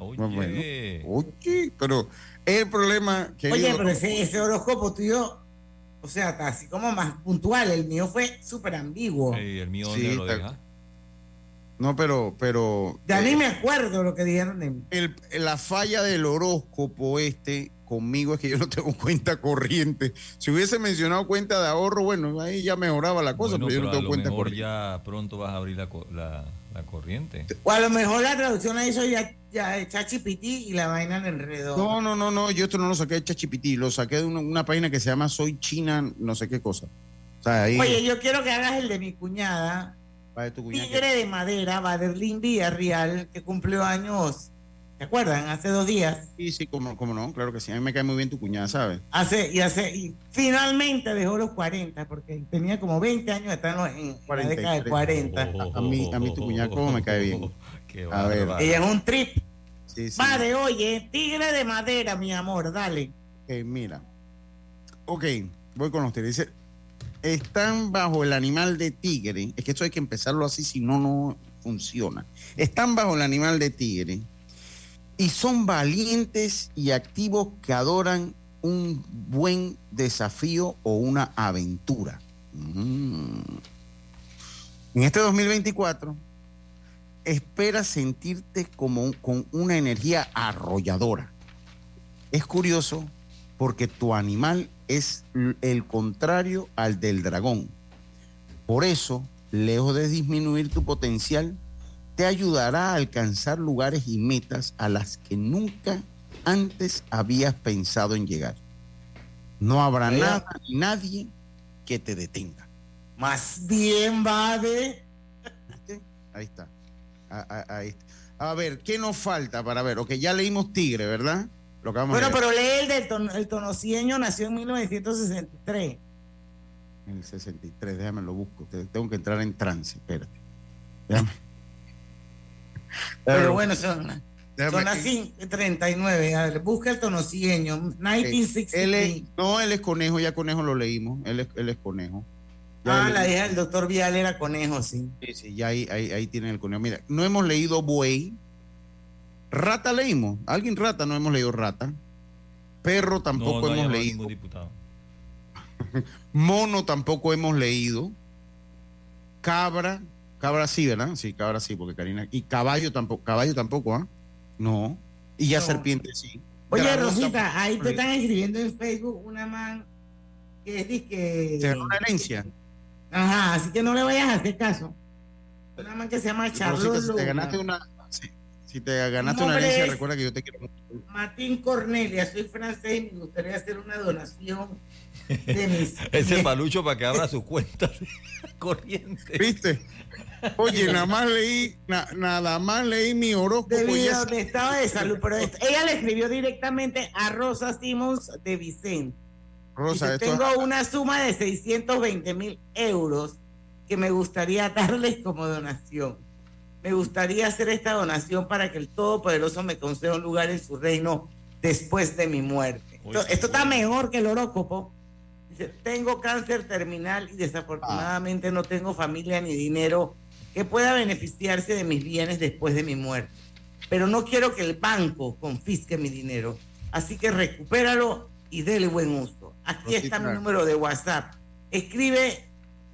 Oye. oye, pero el problema que. Oye, pero ese, horóscopo tuyo, o sea, está así como más puntual. El mío fue súper ambiguo. Sí, el mío sí, lo deja? No, pero, pero. Ya ni eh, me acuerdo lo que dijeron de mí. El, la falla del horóscopo este conmigo es que yo no tengo cuenta corriente. Si hubiese mencionado cuenta de ahorro, bueno, ahí ya mejoraba la cosa, pero yo no tengo cuenta corriente. Ya pronto vas a abrir la, la, la corriente. O a lo mejor la traducción a eso ya, ya chachipití y la vaina en enredo. No, no, no, no, yo esto no lo saqué de chachipití, lo saqué de una, página que se llama Soy China, no sé qué cosa. Oye, yo quiero que hagas el de mi cuñada. Tigre de madera, Baderlin Villarreal, que cumplió años ¿Te acuerdan? Hace dos días. Sí, sí, como, como no, claro que sí. A mí me cae muy bien tu cuñada, ¿sabes? Hace, y hace, y finalmente dejó los 40, porque tenía como 20 años de estar en, la década de 40. a, mí, a mí tu cuñada, ¿cómo me cae bien? a ver. Ella es un trip. Sí, sí. Padre, oye, tigre de madera, mi amor, dale. Ok, mira. Ok, voy con ustedes. Dice, están bajo el animal de tigre. Es que esto hay que empezarlo así, si no, no funciona. Están bajo el animal de tigre y son valientes y activos que adoran un buen desafío o una aventura. Mm. En este 2024, espera sentirte como con una energía arrolladora. Es curioso porque tu animal es el contrario al del dragón. Por eso, lejos de disminuir tu potencial, te ayudará a alcanzar lugares y metas a las que nunca antes habías pensado en llegar. No habrá nada ni nadie que te detenga. Más bien, vale. Ahí está. A, ver, ¿qué nos falta para ver? Ok, ya leímos Tigre, ¿verdad? Lo bueno, pero lee el del tono, el nació en 1963. En el 63, déjame lo busco. Tengo que entrar en trance, espérate. Déjame. Pero bueno, son, son las 39. A ver, busca el tonocieño, 1963. no, él es conejo, ya conejo lo leímos. Él es, él es conejo. Ah, la hija del doctor Vial era conejo, sí. Sí, sí, ya ahí, ahí, ahí tienen el conejo. Mira, no hemos leído buey. Rata leímos. Alguien rata, no hemos leído rata. Perro tampoco hemos leído. Mono tampoco hemos leído. Cabra, Cabra sí, ¿verdad? Sí, cabra sí, porque Karina. Y caballo tampoco, caballo tampoco, ¿ah? No. Y ya serpiente sí. Oye, Rosita, ahí te están escribiendo en Facebook una man que dice que. Se una herencia. Ajá, así que no le vayas a hacer caso. Una man que se llama. Rosita, si te ganaste una. Si te ganaste una herencia, recuerda que yo te quiero. Martín Cornelia, soy francés y me gustaría hacer una donación de mis. Ese palucho para que abra su cuenta corriente. ¿Viste? Oye, nada más leí, nada más leí mi horóscopo. Debido de estado de salud, pero ella le escribió directamente a Rosa Simons de Vicente. Rosa, tengo una suma de 620 mil euros que me gustaría darles como donación. Me gustaría hacer esta donación para que el Todopoderoso me conceda un lugar en su reino después de mi muerte. esto, está mejor que el horóscopo. Tengo cáncer terminal y desafortunadamente no tengo familia ni dinero que pueda beneficiarse de mis bienes después de mi muerte. Pero no quiero que el banco confisque mi dinero. Así que recupéralo y déle buen uso. Aquí está mi número de WhatsApp. Escribe,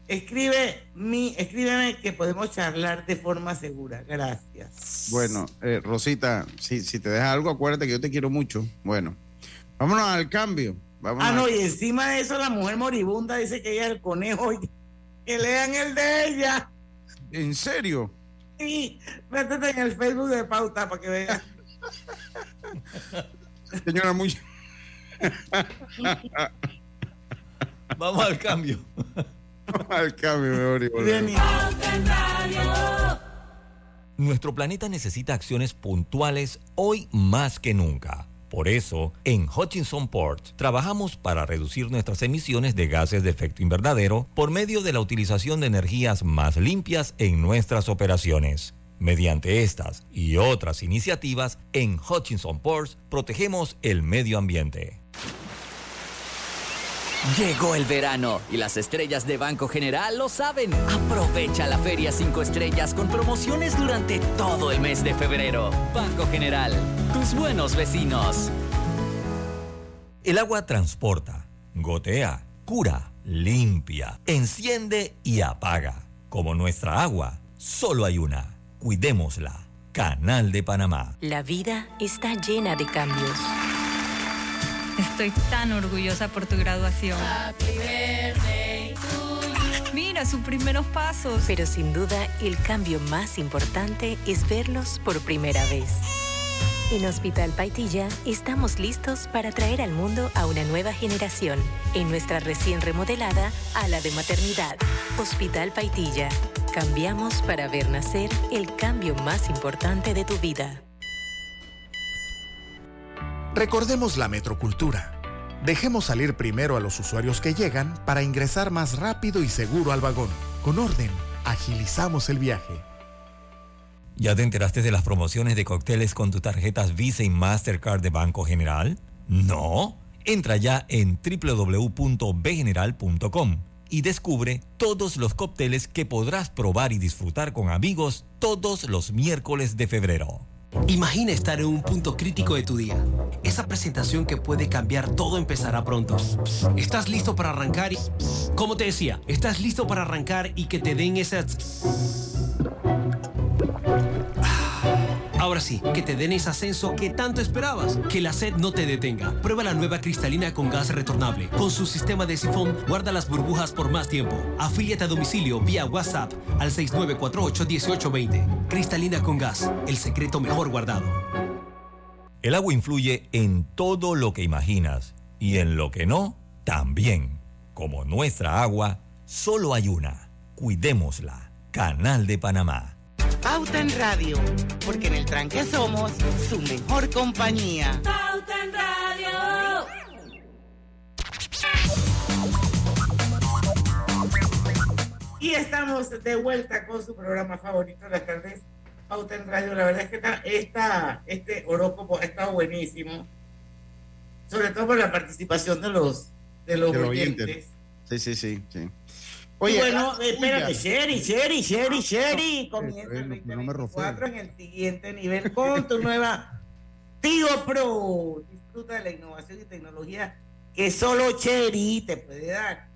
escribe mi, escríbeme que podemos charlar de forma segura. Gracias. Bueno, eh, Rosita, si, si te deja algo, acuérdate que yo te quiero mucho. Bueno, vámonos al cambio. ah, no, y encima de eso la mujer moribunda dice que ella es el conejo y que lean el de ella. ¿En serio? Sí, métete en el Facebook de Pauta para que veas. Señora, muy... Vamos al cambio. Vamos al cambio, mejor. Nuestro planeta necesita acciones puntuales hoy más que nunca. Por eso, en Hutchinson Port trabajamos para reducir nuestras emisiones de gases de efecto invernadero por medio de la utilización de energías más limpias en nuestras operaciones. Mediante estas y otras iniciativas, en Hutchinson Ports protegemos el medio ambiente. Llegó el verano y las estrellas de Banco General lo saben. Aprovecha la Feria 5 Estrellas con promociones durante todo el mes de febrero. Banco General, tus buenos vecinos. El agua transporta, gotea, cura, limpia, enciende y apaga. Como nuestra agua, solo hay una. Cuidémosla. Canal de Panamá. La vida está llena de cambios Estoy tan orgullosa por tu graduación. Mira sus primeros pasos. Pero sin duda, el cambio más importante es verlos por primera vez. En Hospital Paitilla estamos listos para traer al mundo a una nueva generación en nuestra recién remodelada ala de maternidad. Hospital Paitilla. Cambiamos para ver nacer el cambio más importante de tu vida. Recordemos la metrocultura. Dejemos salir primero a los usuarios que llegan para ingresar más rápido y seguro al vagón. Con orden, agilizamos el viaje. ¿Ya te enteraste de las promociones de cócteles con tus tarjetas Visa y Mastercard de Banco General? ¿No? Entra ya en www.bgeneral.com y descubre todos los cócteles que podrás probar y disfrutar con amigos todos los miércoles de febrero. Imagina estar en un punto crítico de tu día. Esa presentación que puede cambiar todo empezará pronto. ¿Estás listo para arrancar? Como te decía, ¿estás listo para arrancar y que te den esas... Ahora sí, que te den ese ascenso que tanto esperabas. Que la sed no te detenga. Prueba la nueva cristalina con gas retornable. Con su sistema de sifón, guarda las burbujas por más tiempo. Afíliate a domicilio vía WhatsApp al 6948-1820. Cristalina con gas, el secreto mejor guardado. El agua influye en todo lo que imaginas y en lo que no, también. Como nuestra agua, solo hay una. Cuidémosla. Canal de Panamá. Pauta en Radio, porque en el tranque somos su mejor compañía. Pauta en Radio. Y estamos de vuelta con su programa favorito de las tardes, Pauta en Radio. La verdad es que esta, este horóscopo ha estado buenísimo, sobre todo por la participación de los, de los oyentes. Sí, sí, sí, sí. Oye, bueno, ah, espérate, Sherry, Sherry, Sherry, Sherry. Comienza el 2024 en el siguiente nivel con tu nueva Tigo Pro. Disfruta de la innovación y tecnología que solo Cherry te puede dar.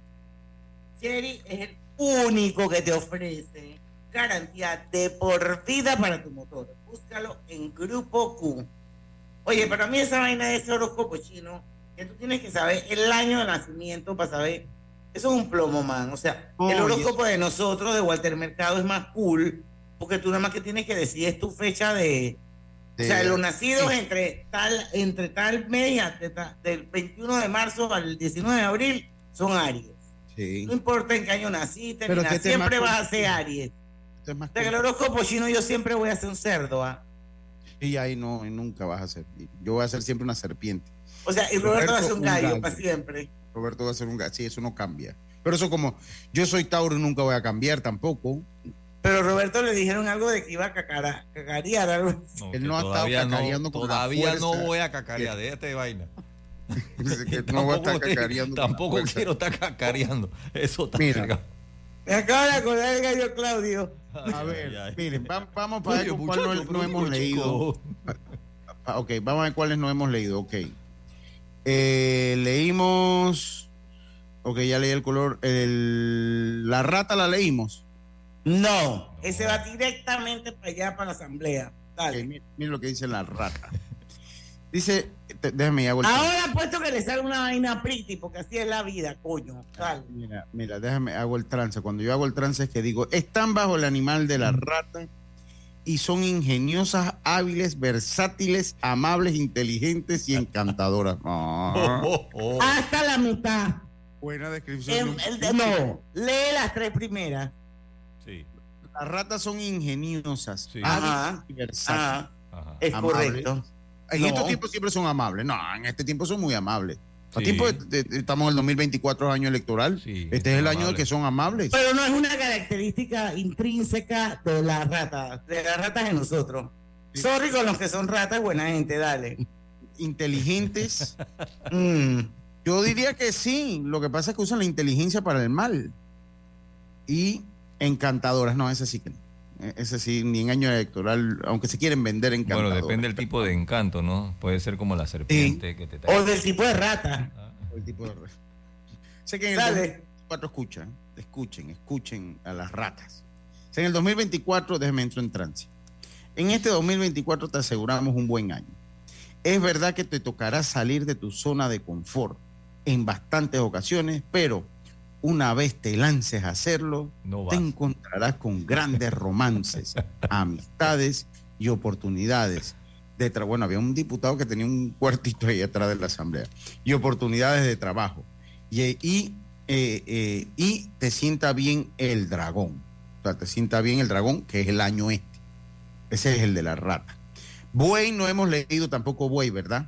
Cherry es el único que te ofrece garantía de por vida para tu motor. Búscalo en Grupo Q. Oye, para mí esa vaina de ese horóscopo chino, que tú tienes que saber el año de nacimiento para saber eso es un plomo, man. O sea, el horóscopo de nosotros, de Walter Mercado, es más cool, porque tú nada más que tienes que decir es tu fecha de, o sea, los nacidos entre tal, entre tal mes, del 21 de marzo al 19 de abril, son Aries. No importa en qué año naciste, Pero siempre vas a ser Aries. De el horóscopo chino yo siempre voy a ser un cerdo. ¿ah? Y ahí no, nunca vas a ser. Yo voy a ser siempre una serpiente. O sea, y Roberto, va a ser un gallo, para siempre. Roberto va a ser un gallo. Sí, eso no cambia. Pero eso como, yo soy Tauro y nunca voy a cambiar tampoco. Pero Roberto le dijeron algo de que iba a cacarear algo. Él no ha estado cacareando no, Todavía no voy a cacarear, déjate vaina. no voy a estar cacareando. Tampoco quiero estar cacareando. Eso está Mira, Me acaba de acordar el gallo Claudio. A ver, miren, vamos para ver cuáles no, hemos leído. Ok, vamos a ver cuáles no hemos leído. Ok. Eh, leímos. Ok, ya leí el color. El, la rata la leímos. No, ese va directamente para allá, para la asamblea. Dale. miren, lo que dice la rata. Dice, déjame hago el Ahora puesto que le sale una vaina pretty, porque así es la vida, coño. Dale. Mira, mira, déjame, hago el trance. Cuando yo hago el trance es que digo, están bajo el animal de la rata y son ingeniosas, hábiles, versátiles, amables, inteligentes y encantadoras. Hasta la mitad. Buena descripción. no, lee las tres primeras. Las ratas son ingeniosas, y versátiles. Es correcto. En estos tiempos siempre son amables. No, en este tiempo son muy amables. Tiempo estamos en el 2024, año electoral. este es el año de que son amables. Pero no es una característica intrínseca de las ratas, de las ratas de nosotros. Sorry con los que son ratas, buena gente, dale. Inteligentes. Mm. Yo diría que sí. Lo que pasa es que usan la inteligencia para el mal. Y encantadoras. No, ese sí que Ese sí, ni en año electoral, aunque se quieren vender encantadoras. Bueno, depende del tipo de encanto, ¿no? Puede ser como la serpiente que te O del tipo de rata. O el tipo de rata. Sé que en el 2024 escuchan, escuchen, escuchen a las ratas. en el 2024, déjeme entrar en trance. En este 2024 te aseguramos un buen año. Es verdad que te tocará salir de tu zona de confort en bastantes ocasiones, pero una vez te lances a hacerlo, te encontrarás con grandes romances, amistades y oportunidades. De bueno, había un diputado que tenía un cuartito ahí atrás de la Asamblea. Y oportunidades de trabajo. Y, y, eh, eh, y te sienta bien el dragón. O sea, te sienta bien el dragón, que es el año este. Ese es el de la rata. Buey no hemos leído tampoco buey, ¿verdad?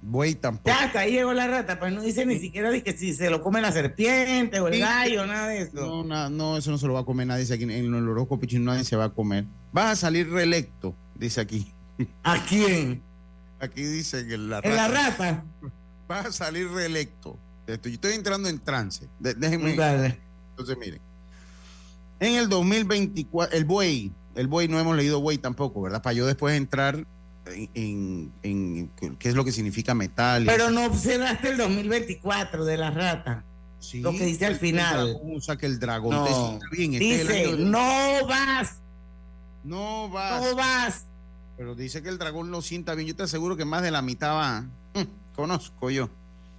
Buey tampoco. Ya, hasta ahí llegó la rata, pues no dice ni siquiera que si se lo come la serpiente o el gallo, nada de eso. No, no, eso no se lo va a comer nadie. Dice aquí en el horóscopo nadie se va a comer. Vas a salir reelecto, dice aquí. ¿A quién? Aquí dice que la rata. ¿En la rata? Vas a salir reelecto. Estoy, estoy entrando en trance. déjenme. Entonces, miren. En el 2024, el buey, el buey no hemos leído buey tampoco, ¿verdad? Para yo después entrar en, en, qué es lo que significa metal. Pero no observaste el 2024 de la rata. lo que dice al final. Usa que el dragón no. bien. Este dice, no vas. No vas. No vas. Pero dice que el dragón lo sienta bien. Yo te aseguro que más de la mitad va. Mm, conozco yo.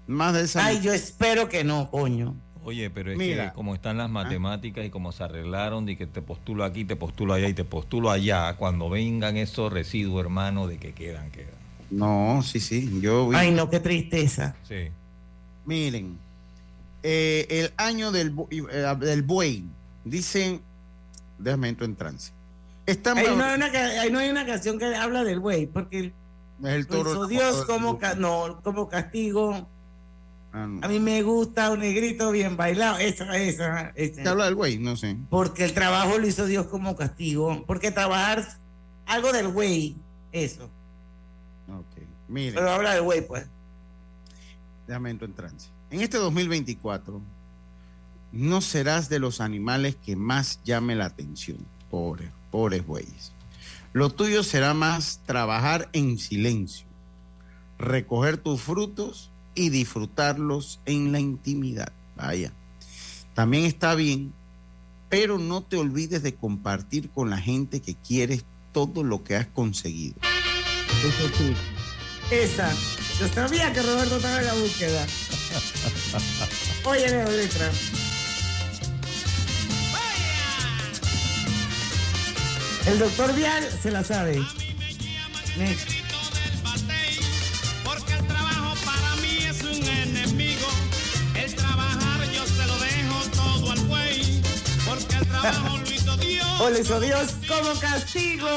Más de esa. Ay, yo espero que no, coño. Oye, pero es que como están las ah. matemáticas y como se arreglaron de que te postulo aquí, te postulo allá y te postulo allá, cuando vengan esos residuos, hermano, de que quedan, quedan. No, sí, sí, yo Ay, no, qué tristeza. Sí. Miren, eh, el año del, eh, del buey, dicen, déjame entrar en trance. ahí, no hay una, ahí no hay una canción que habla del buey, porque el toro. Dios como, no, como castigo Ah, a mí me gusta un negrito bien bailado. Esa, esa. ¿Te habla del güey? No sé. Porque el trabajo lo hizo Dios como castigo. Porque trabajar algo del güey, eso. Ok. Mire. Pero habla del güey, pues. Déjame entrar en trance. En este 2024, no serás de los animales que más llame la atención. Pobres, pobres güeyes. Lo tuyo será más trabajar en silencio, recoger tus frutos y disfrutarlos en la intimidad. Vaya. También está bien, pero no te olvides de compartir con la gente que quieres todo lo que has conseguido. Esa. Yo sabía que Roberto estaba en la búsqueda. Oye, Leo letra. El doctor Vial se la sabe. Porque O lo hizo Dios como castigo.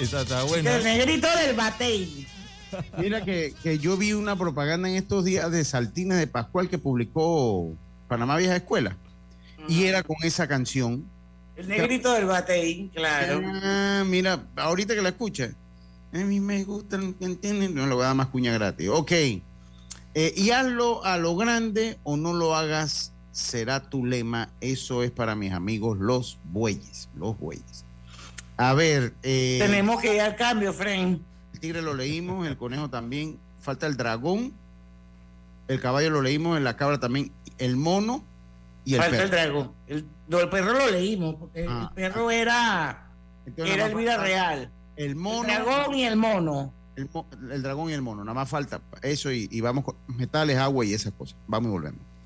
Esa está buena. El negrito del batey. Mira que, que yo vi una propaganda en estos días de Saltines de Pascual que publicó Panamá Vieja Escuela. Y era con esa canción. El negrito del batey, claro. Ah, mira, ahorita que la escuchas. A mí me gusta, ¿entienden? No le voy a dar más cuña gratis. Ok. Eh, y hazlo a lo grande o no lo hagas, será tu lema. Eso es para mis amigos los bueyes. Los bueyes. A ver. eh, Tenemos que ir al cambio, Fren. el tigre lo leímos, el conejo también. Falta el dragón. El caballo lo leímos, la cabra también. El mono y el Falta perro. el dragón. El, no, el perro lo leímos, porque Ah, el perro era, Entonces, era nada el vida real. El mono. El dragón y el mono. El, el dragón y el mono. Nada más falta eso y, y vamos con metales, agua y esas cosas. Vamos y volvemos.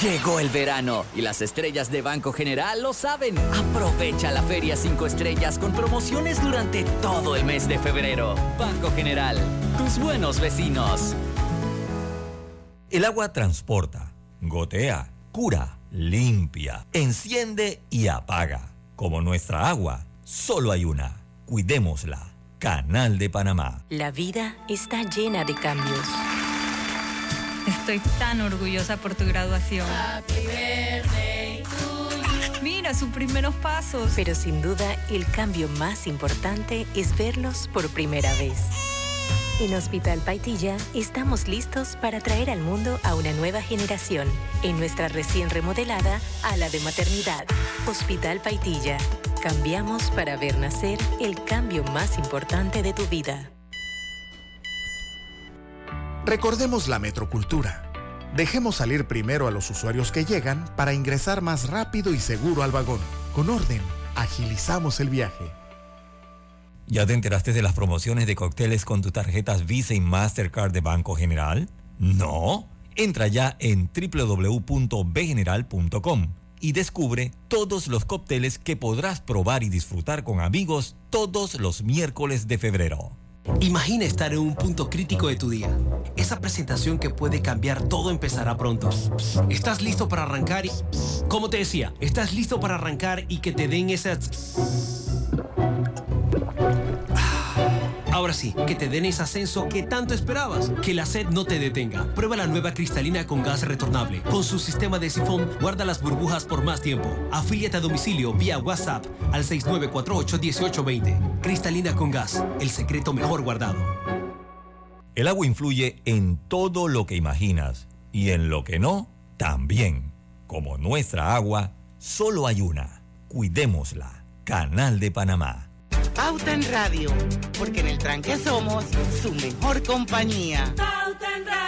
Llegó el verano y las estrellas de Banco General lo saben. Aprovecha la Feria 5 Estrellas con promociones durante todo el mes de febrero. Banco General, tus buenos vecinos. El agua transporta, gotea, cura, limpia, enciende y apaga. Como nuestra agua, solo hay una. Cuidémosla. Canal de Panamá. La vida está llena de cambios. Estoy tan orgullosa por tu graduación. Mira sus primeros pasos. Pero sin duda, el cambio más importante es verlos por primera vez. En Hospital Paitilla estamos listos para traer al mundo a una nueva generación en nuestra recién remodelada ala de maternidad. Hospital Paitilla. Cambiamos para ver nacer el cambio más importante de tu vida. Recordemos la metrocultura. Dejemos salir primero a los usuarios que llegan para ingresar más rápido y seguro al vagón. Con orden, agilizamos el viaje. ¿Ya te enteraste de las promociones de cócteles con tus tarjetas Visa y Mastercard de Banco General? ¿No? Entra ya en www.bgeneral.com y descubre todos los cócteles que podrás probar y disfrutar con amigos todos los miércoles de febrero. Imagina estar en un punto crítico de tu día. Esa presentación que puede cambiar todo empezará pronto. ¿Estás listo para arrancar? Y, como te decía, ¿estás listo para arrancar y que te den esas... Ahora sí, que te den ese ascenso que tanto esperabas. Que la sed no te detenga. Prueba la nueva cristalina con gas retornable. Con su sistema de sifón, guarda las burbujas por más tiempo. Afíliate a domicilio vía WhatsApp al 6948-1820. Cristalina con gas, el secreto mejor guardado. El agua influye en todo lo que imaginas y en lo que no, también. Como nuestra agua, solo hay una. Cuidémosla. Canal de Panamá. Pauta en Radio, porque en el tranque somos su mejor compañía. Pauta en Radio.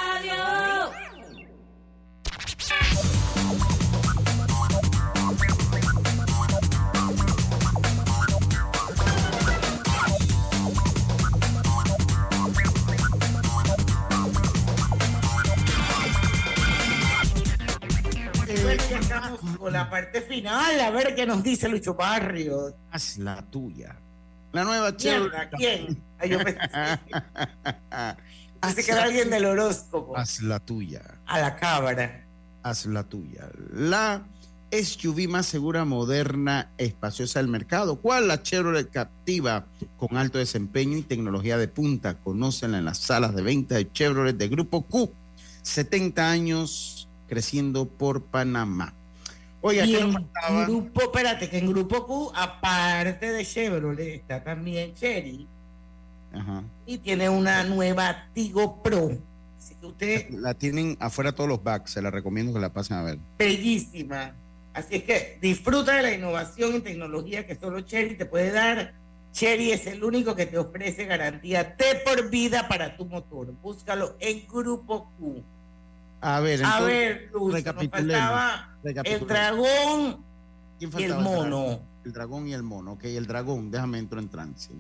Ya estamos con la parte final, a ver qué nos dice Lucho Barrios. Haz la tuya. La nueva Chevrolet. ¿quién? Ay, yo pensé, pensé que era alguien del horóscopo. Haz la tuya. A la cabra. Haz la tuya. La SUV más segura, moderna, espaciosa del mercado. ¿Cuál? La Chevrolet Captiva, con alto desempeño y tecnología de punta. Conócenla en las salas de venta de Chevrolet de Grupo Q. 70 años creciendo por Panamá. Oiga, y ¿qué en grupo, espérate, que en grupo Q, aparte de Chevrolet, está también Cherry Ajá. y tiene una nueva Tigo Pro. Así que usted, La tienen afuera todos los backs, se la recomiendo que la pasen a ver. bellísima. Así es que disfruta de la innovación y tecnología que solo Cherry te puede dar Cherry es el único que te ofrece garantía de por vida para tu motor. Búscalo en Grupo Q. A ver, A entonces, ver, Luz, nos recapitulemos, faltaba el dragón ¿Quién y el mono. El dragón y el mono. Ok, el dragón, déjame entro en trance.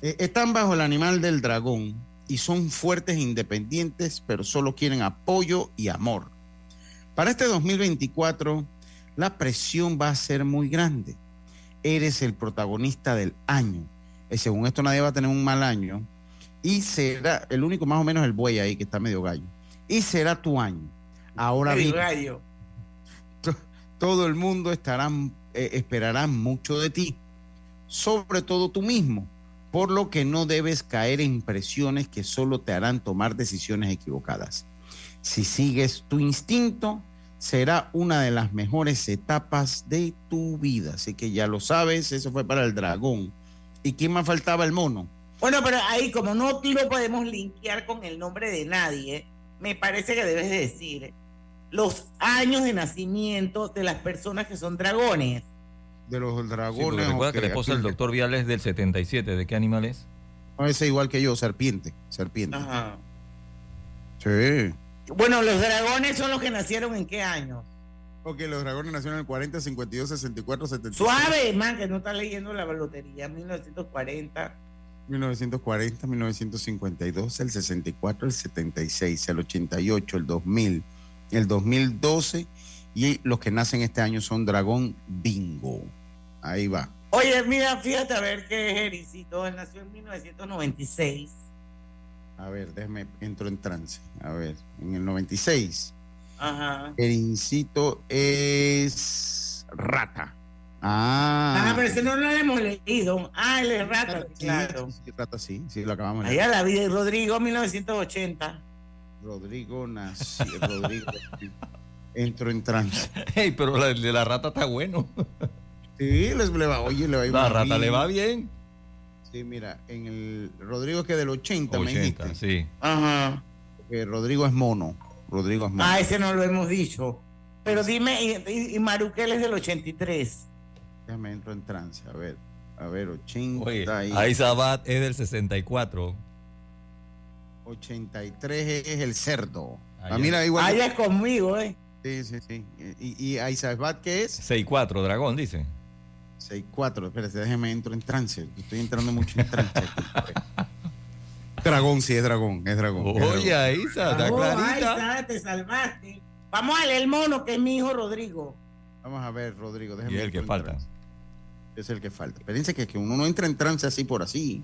Eh, están bajo el animal del dragón y son fuertes e independientes, pero solo quieren apoyo y amor. Para este 2024, la presión va a ser muy grande. Eres el protagonista del año. Y según esto, nadie va a tener un mal año. Y será, el único más o menos el buey ahí que está medio gallo. Y será tu año. Ahora bien, todo el mundo estará, eh, esperará mucho de ti, sobre todo tú mismo, por lo que no debes caer en presiones que solo te harán tomar decisiones equivocadas. Si sigues tu instinto, será una de las mejores etapas de tu vida. Así que ya lo sabes, eso fue para el dragón. ¿Y quién más faltaba? El mono. Bueno, pero ahí como no lo podemos linkear con el nombre de nadie, me parece que debes decir los años de nacimiento de las personas que son dragones. De los Sí, dragones. porque recuerda que la esposa del doctor Vial es del 77. ¿De qué animal es? No, ese igual que yo, serpiente. Serpiente. Ajá. Sí. Bueno, los dragones son los que nacieron en qué año. Ok, los dragones nacieron en el 40, 52, 64, 76. Suave, man, que no estás leyendo la lotería. 1940. 1940, 1952, el 64, el 76, el 88, el 2000, el 2012 y los que nacen este año son Dragón Bingo. Ahí va. Oye, mira, fíjate a ver qué es Ericito. Él nació en 1996. A ver, déjame, entro en trance. A ver, en el 96, Ajá. el incito es Rata. Ah, Ah, pero ese no lo hemos leído. Ah, él es rata, Sí, claro. sí, sí, Rata, sí, sí, lo acabamos de Allá leer. vida de Rodrigo, 1980. Rodrigo nació, Rodrigo. Entro en trance. Ey, pero la- el de la rata está bueno. Sí, les le va, oye, le va a ir La rata bien. le va bien. Sí, mira, en el Rodrigo es que del 80, me 80, dijiste. sí. Ajá. Que Rodrigo es mono. Rodrigo es mono. Ah, ese no lo hemos dicho. Pero dime, y, y- y Maruquel es del 83. Déjame entro en trance. A ver, a ver, 80 Oye, y ahí Sabat es del 64. 83 es el cerdo. Ah, ya. mira, igual. Ah, ya es conmigo, ¿eh? Sí, sí, sí. Y, y Aizabad, ¿qué es? 64, dragón, dice. 64. Espérate, déjeme entro en trance. Estoy entrando mucho en trance. aquí. dragón, sí, es dragón. Es dragón. Oye, dragón. ahí está Oh, clarita. Sara, te salvaste. Vamos a leer el mono, que es mi hijo Rodrigo. Vamos a ver, Rodrigo. Déjame Y el que falta. trance. Es el que falta. Espérense que, que uno no entra en trance así por así.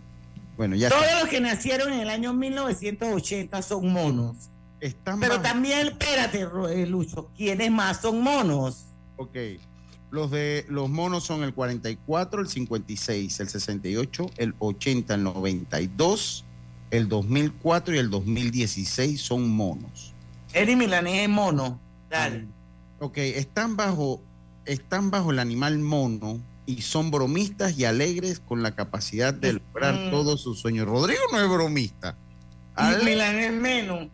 Bueno, ya Todos está. los que nacieron en el año 1980 son monos. Están Pero también, espérate, eh, Lucho, ¿quiénes más son monos? Ok. Los de los monos son el 44, el 56, el 68, el 80, el 92, el 2004 y el 2016 son monos. Eri Milanés es mono. Dale. Ok, están bajo, están bajo el animal mono y son bromistas y alegres con la capacidad de lograr mm. todos sus sueños. Rodrigo no es bromista. Milan es menos.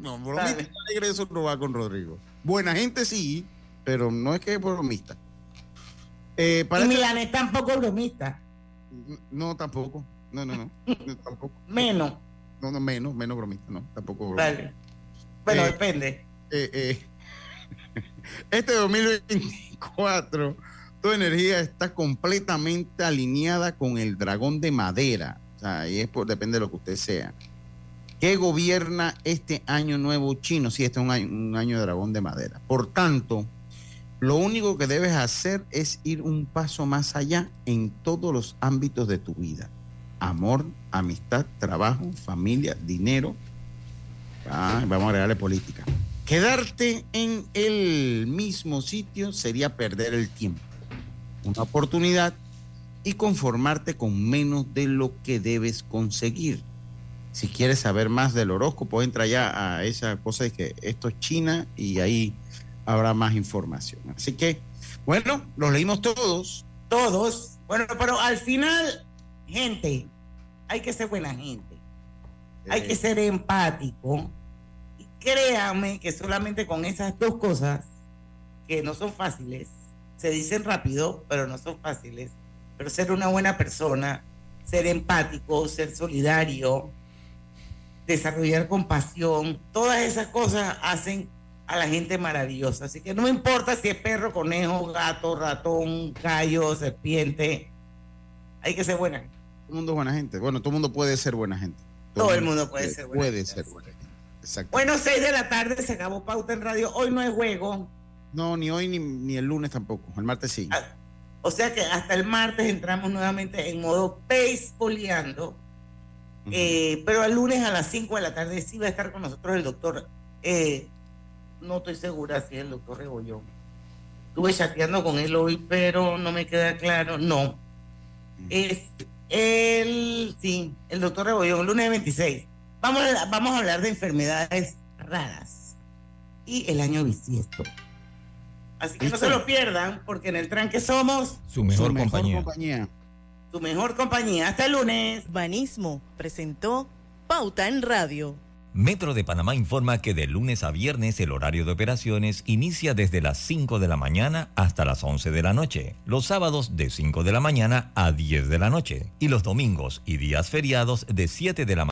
No, bromista y alegre eso no va con Rodrigo. Buena gente sí, pero no es que es bromista. Eh. Milan es tampoco bromista. No, tampoco. No, no, no. tampoco. menos. No, no, menos, menos bromista, no, tampoco bromista. Vale. Bueno, eh, depende. Eh, eh. este 2020 4, tu energía está completamente alineada con el dragón de madera. O sea, y es por, depende de lo que usted sea. ¿Qué gobierna este año nuevo chino? Sí, este es un año, de dragón de madera. Por tanto, lo único que debes hacer es ir un paso más allá en todos los ámbitos de tu vida. Amor, amistad, trabajo, familia, dinero. Ah, vamos a agregarle política. Quedarte en el mismo sitio sería perder el tiempo, una oportunidad y conformarte con menos de lo que debes conseguir. Si quieres saber más del horóscopo, entra ya a esa cosa de que esto es China y ahí habrá más información. Así que, bueno, los leímos todos. Todos. Bueno, pero al final, gente, hay que ser buena gente. Hay que ser empático. Y créanme que solamente con esas dos cosas, que no son fáciles, se dicen rápido, pero no son fáciles, pero ser una buena persona, ser empático, ser solidario, desarrollar compasión, todas esas cosas hacen a la gente maravillosa. Así que no me importa si es perro, conejo, gato, ratón, gallo, serpiente, hay que ser buena. Todo el mundo es buena gente. Bueno, todo el mundo puede ser buena gente. Todo, el mundo puede ser buena Puede gente. ser buena gente. Exacto. Bueno, 6 de la tarde se acabó Pauta en Radio. Hoy no hay juego. No, ni hoy ni, ni el lunes tampoco. El martes sí. Ah, O sea que hasta el martes entramos nuevamente en modo baseballeando. Eh, pero el lunes a las 5 de la tarde sí va a estar con nosotros el doctor. eh, no estoy segura si es el doctor Rebollón. Estuve chateando con él hoy, pero no me queda claro. No. Es el, sí, el doctor Rebollón, lunes 26. Vamos a, vamos a hablar de enfermedades raras y el año bisiesto. Así que no se lo pierdan, porque en el tranque somos Su mejor, Su mejor compañía. compañía. tu mejor compañía. Hasta el lunes. Banismo presentó Pauta en Radio. Metro de Panamá informa que de lunes a viernes el horario de operaciones inicia desde las 5 de la mañana hasta las 11 de la noche, los sábados de 5 de la mañana a 10 de la noche y los domingos y días feriados de 7 de la mañana.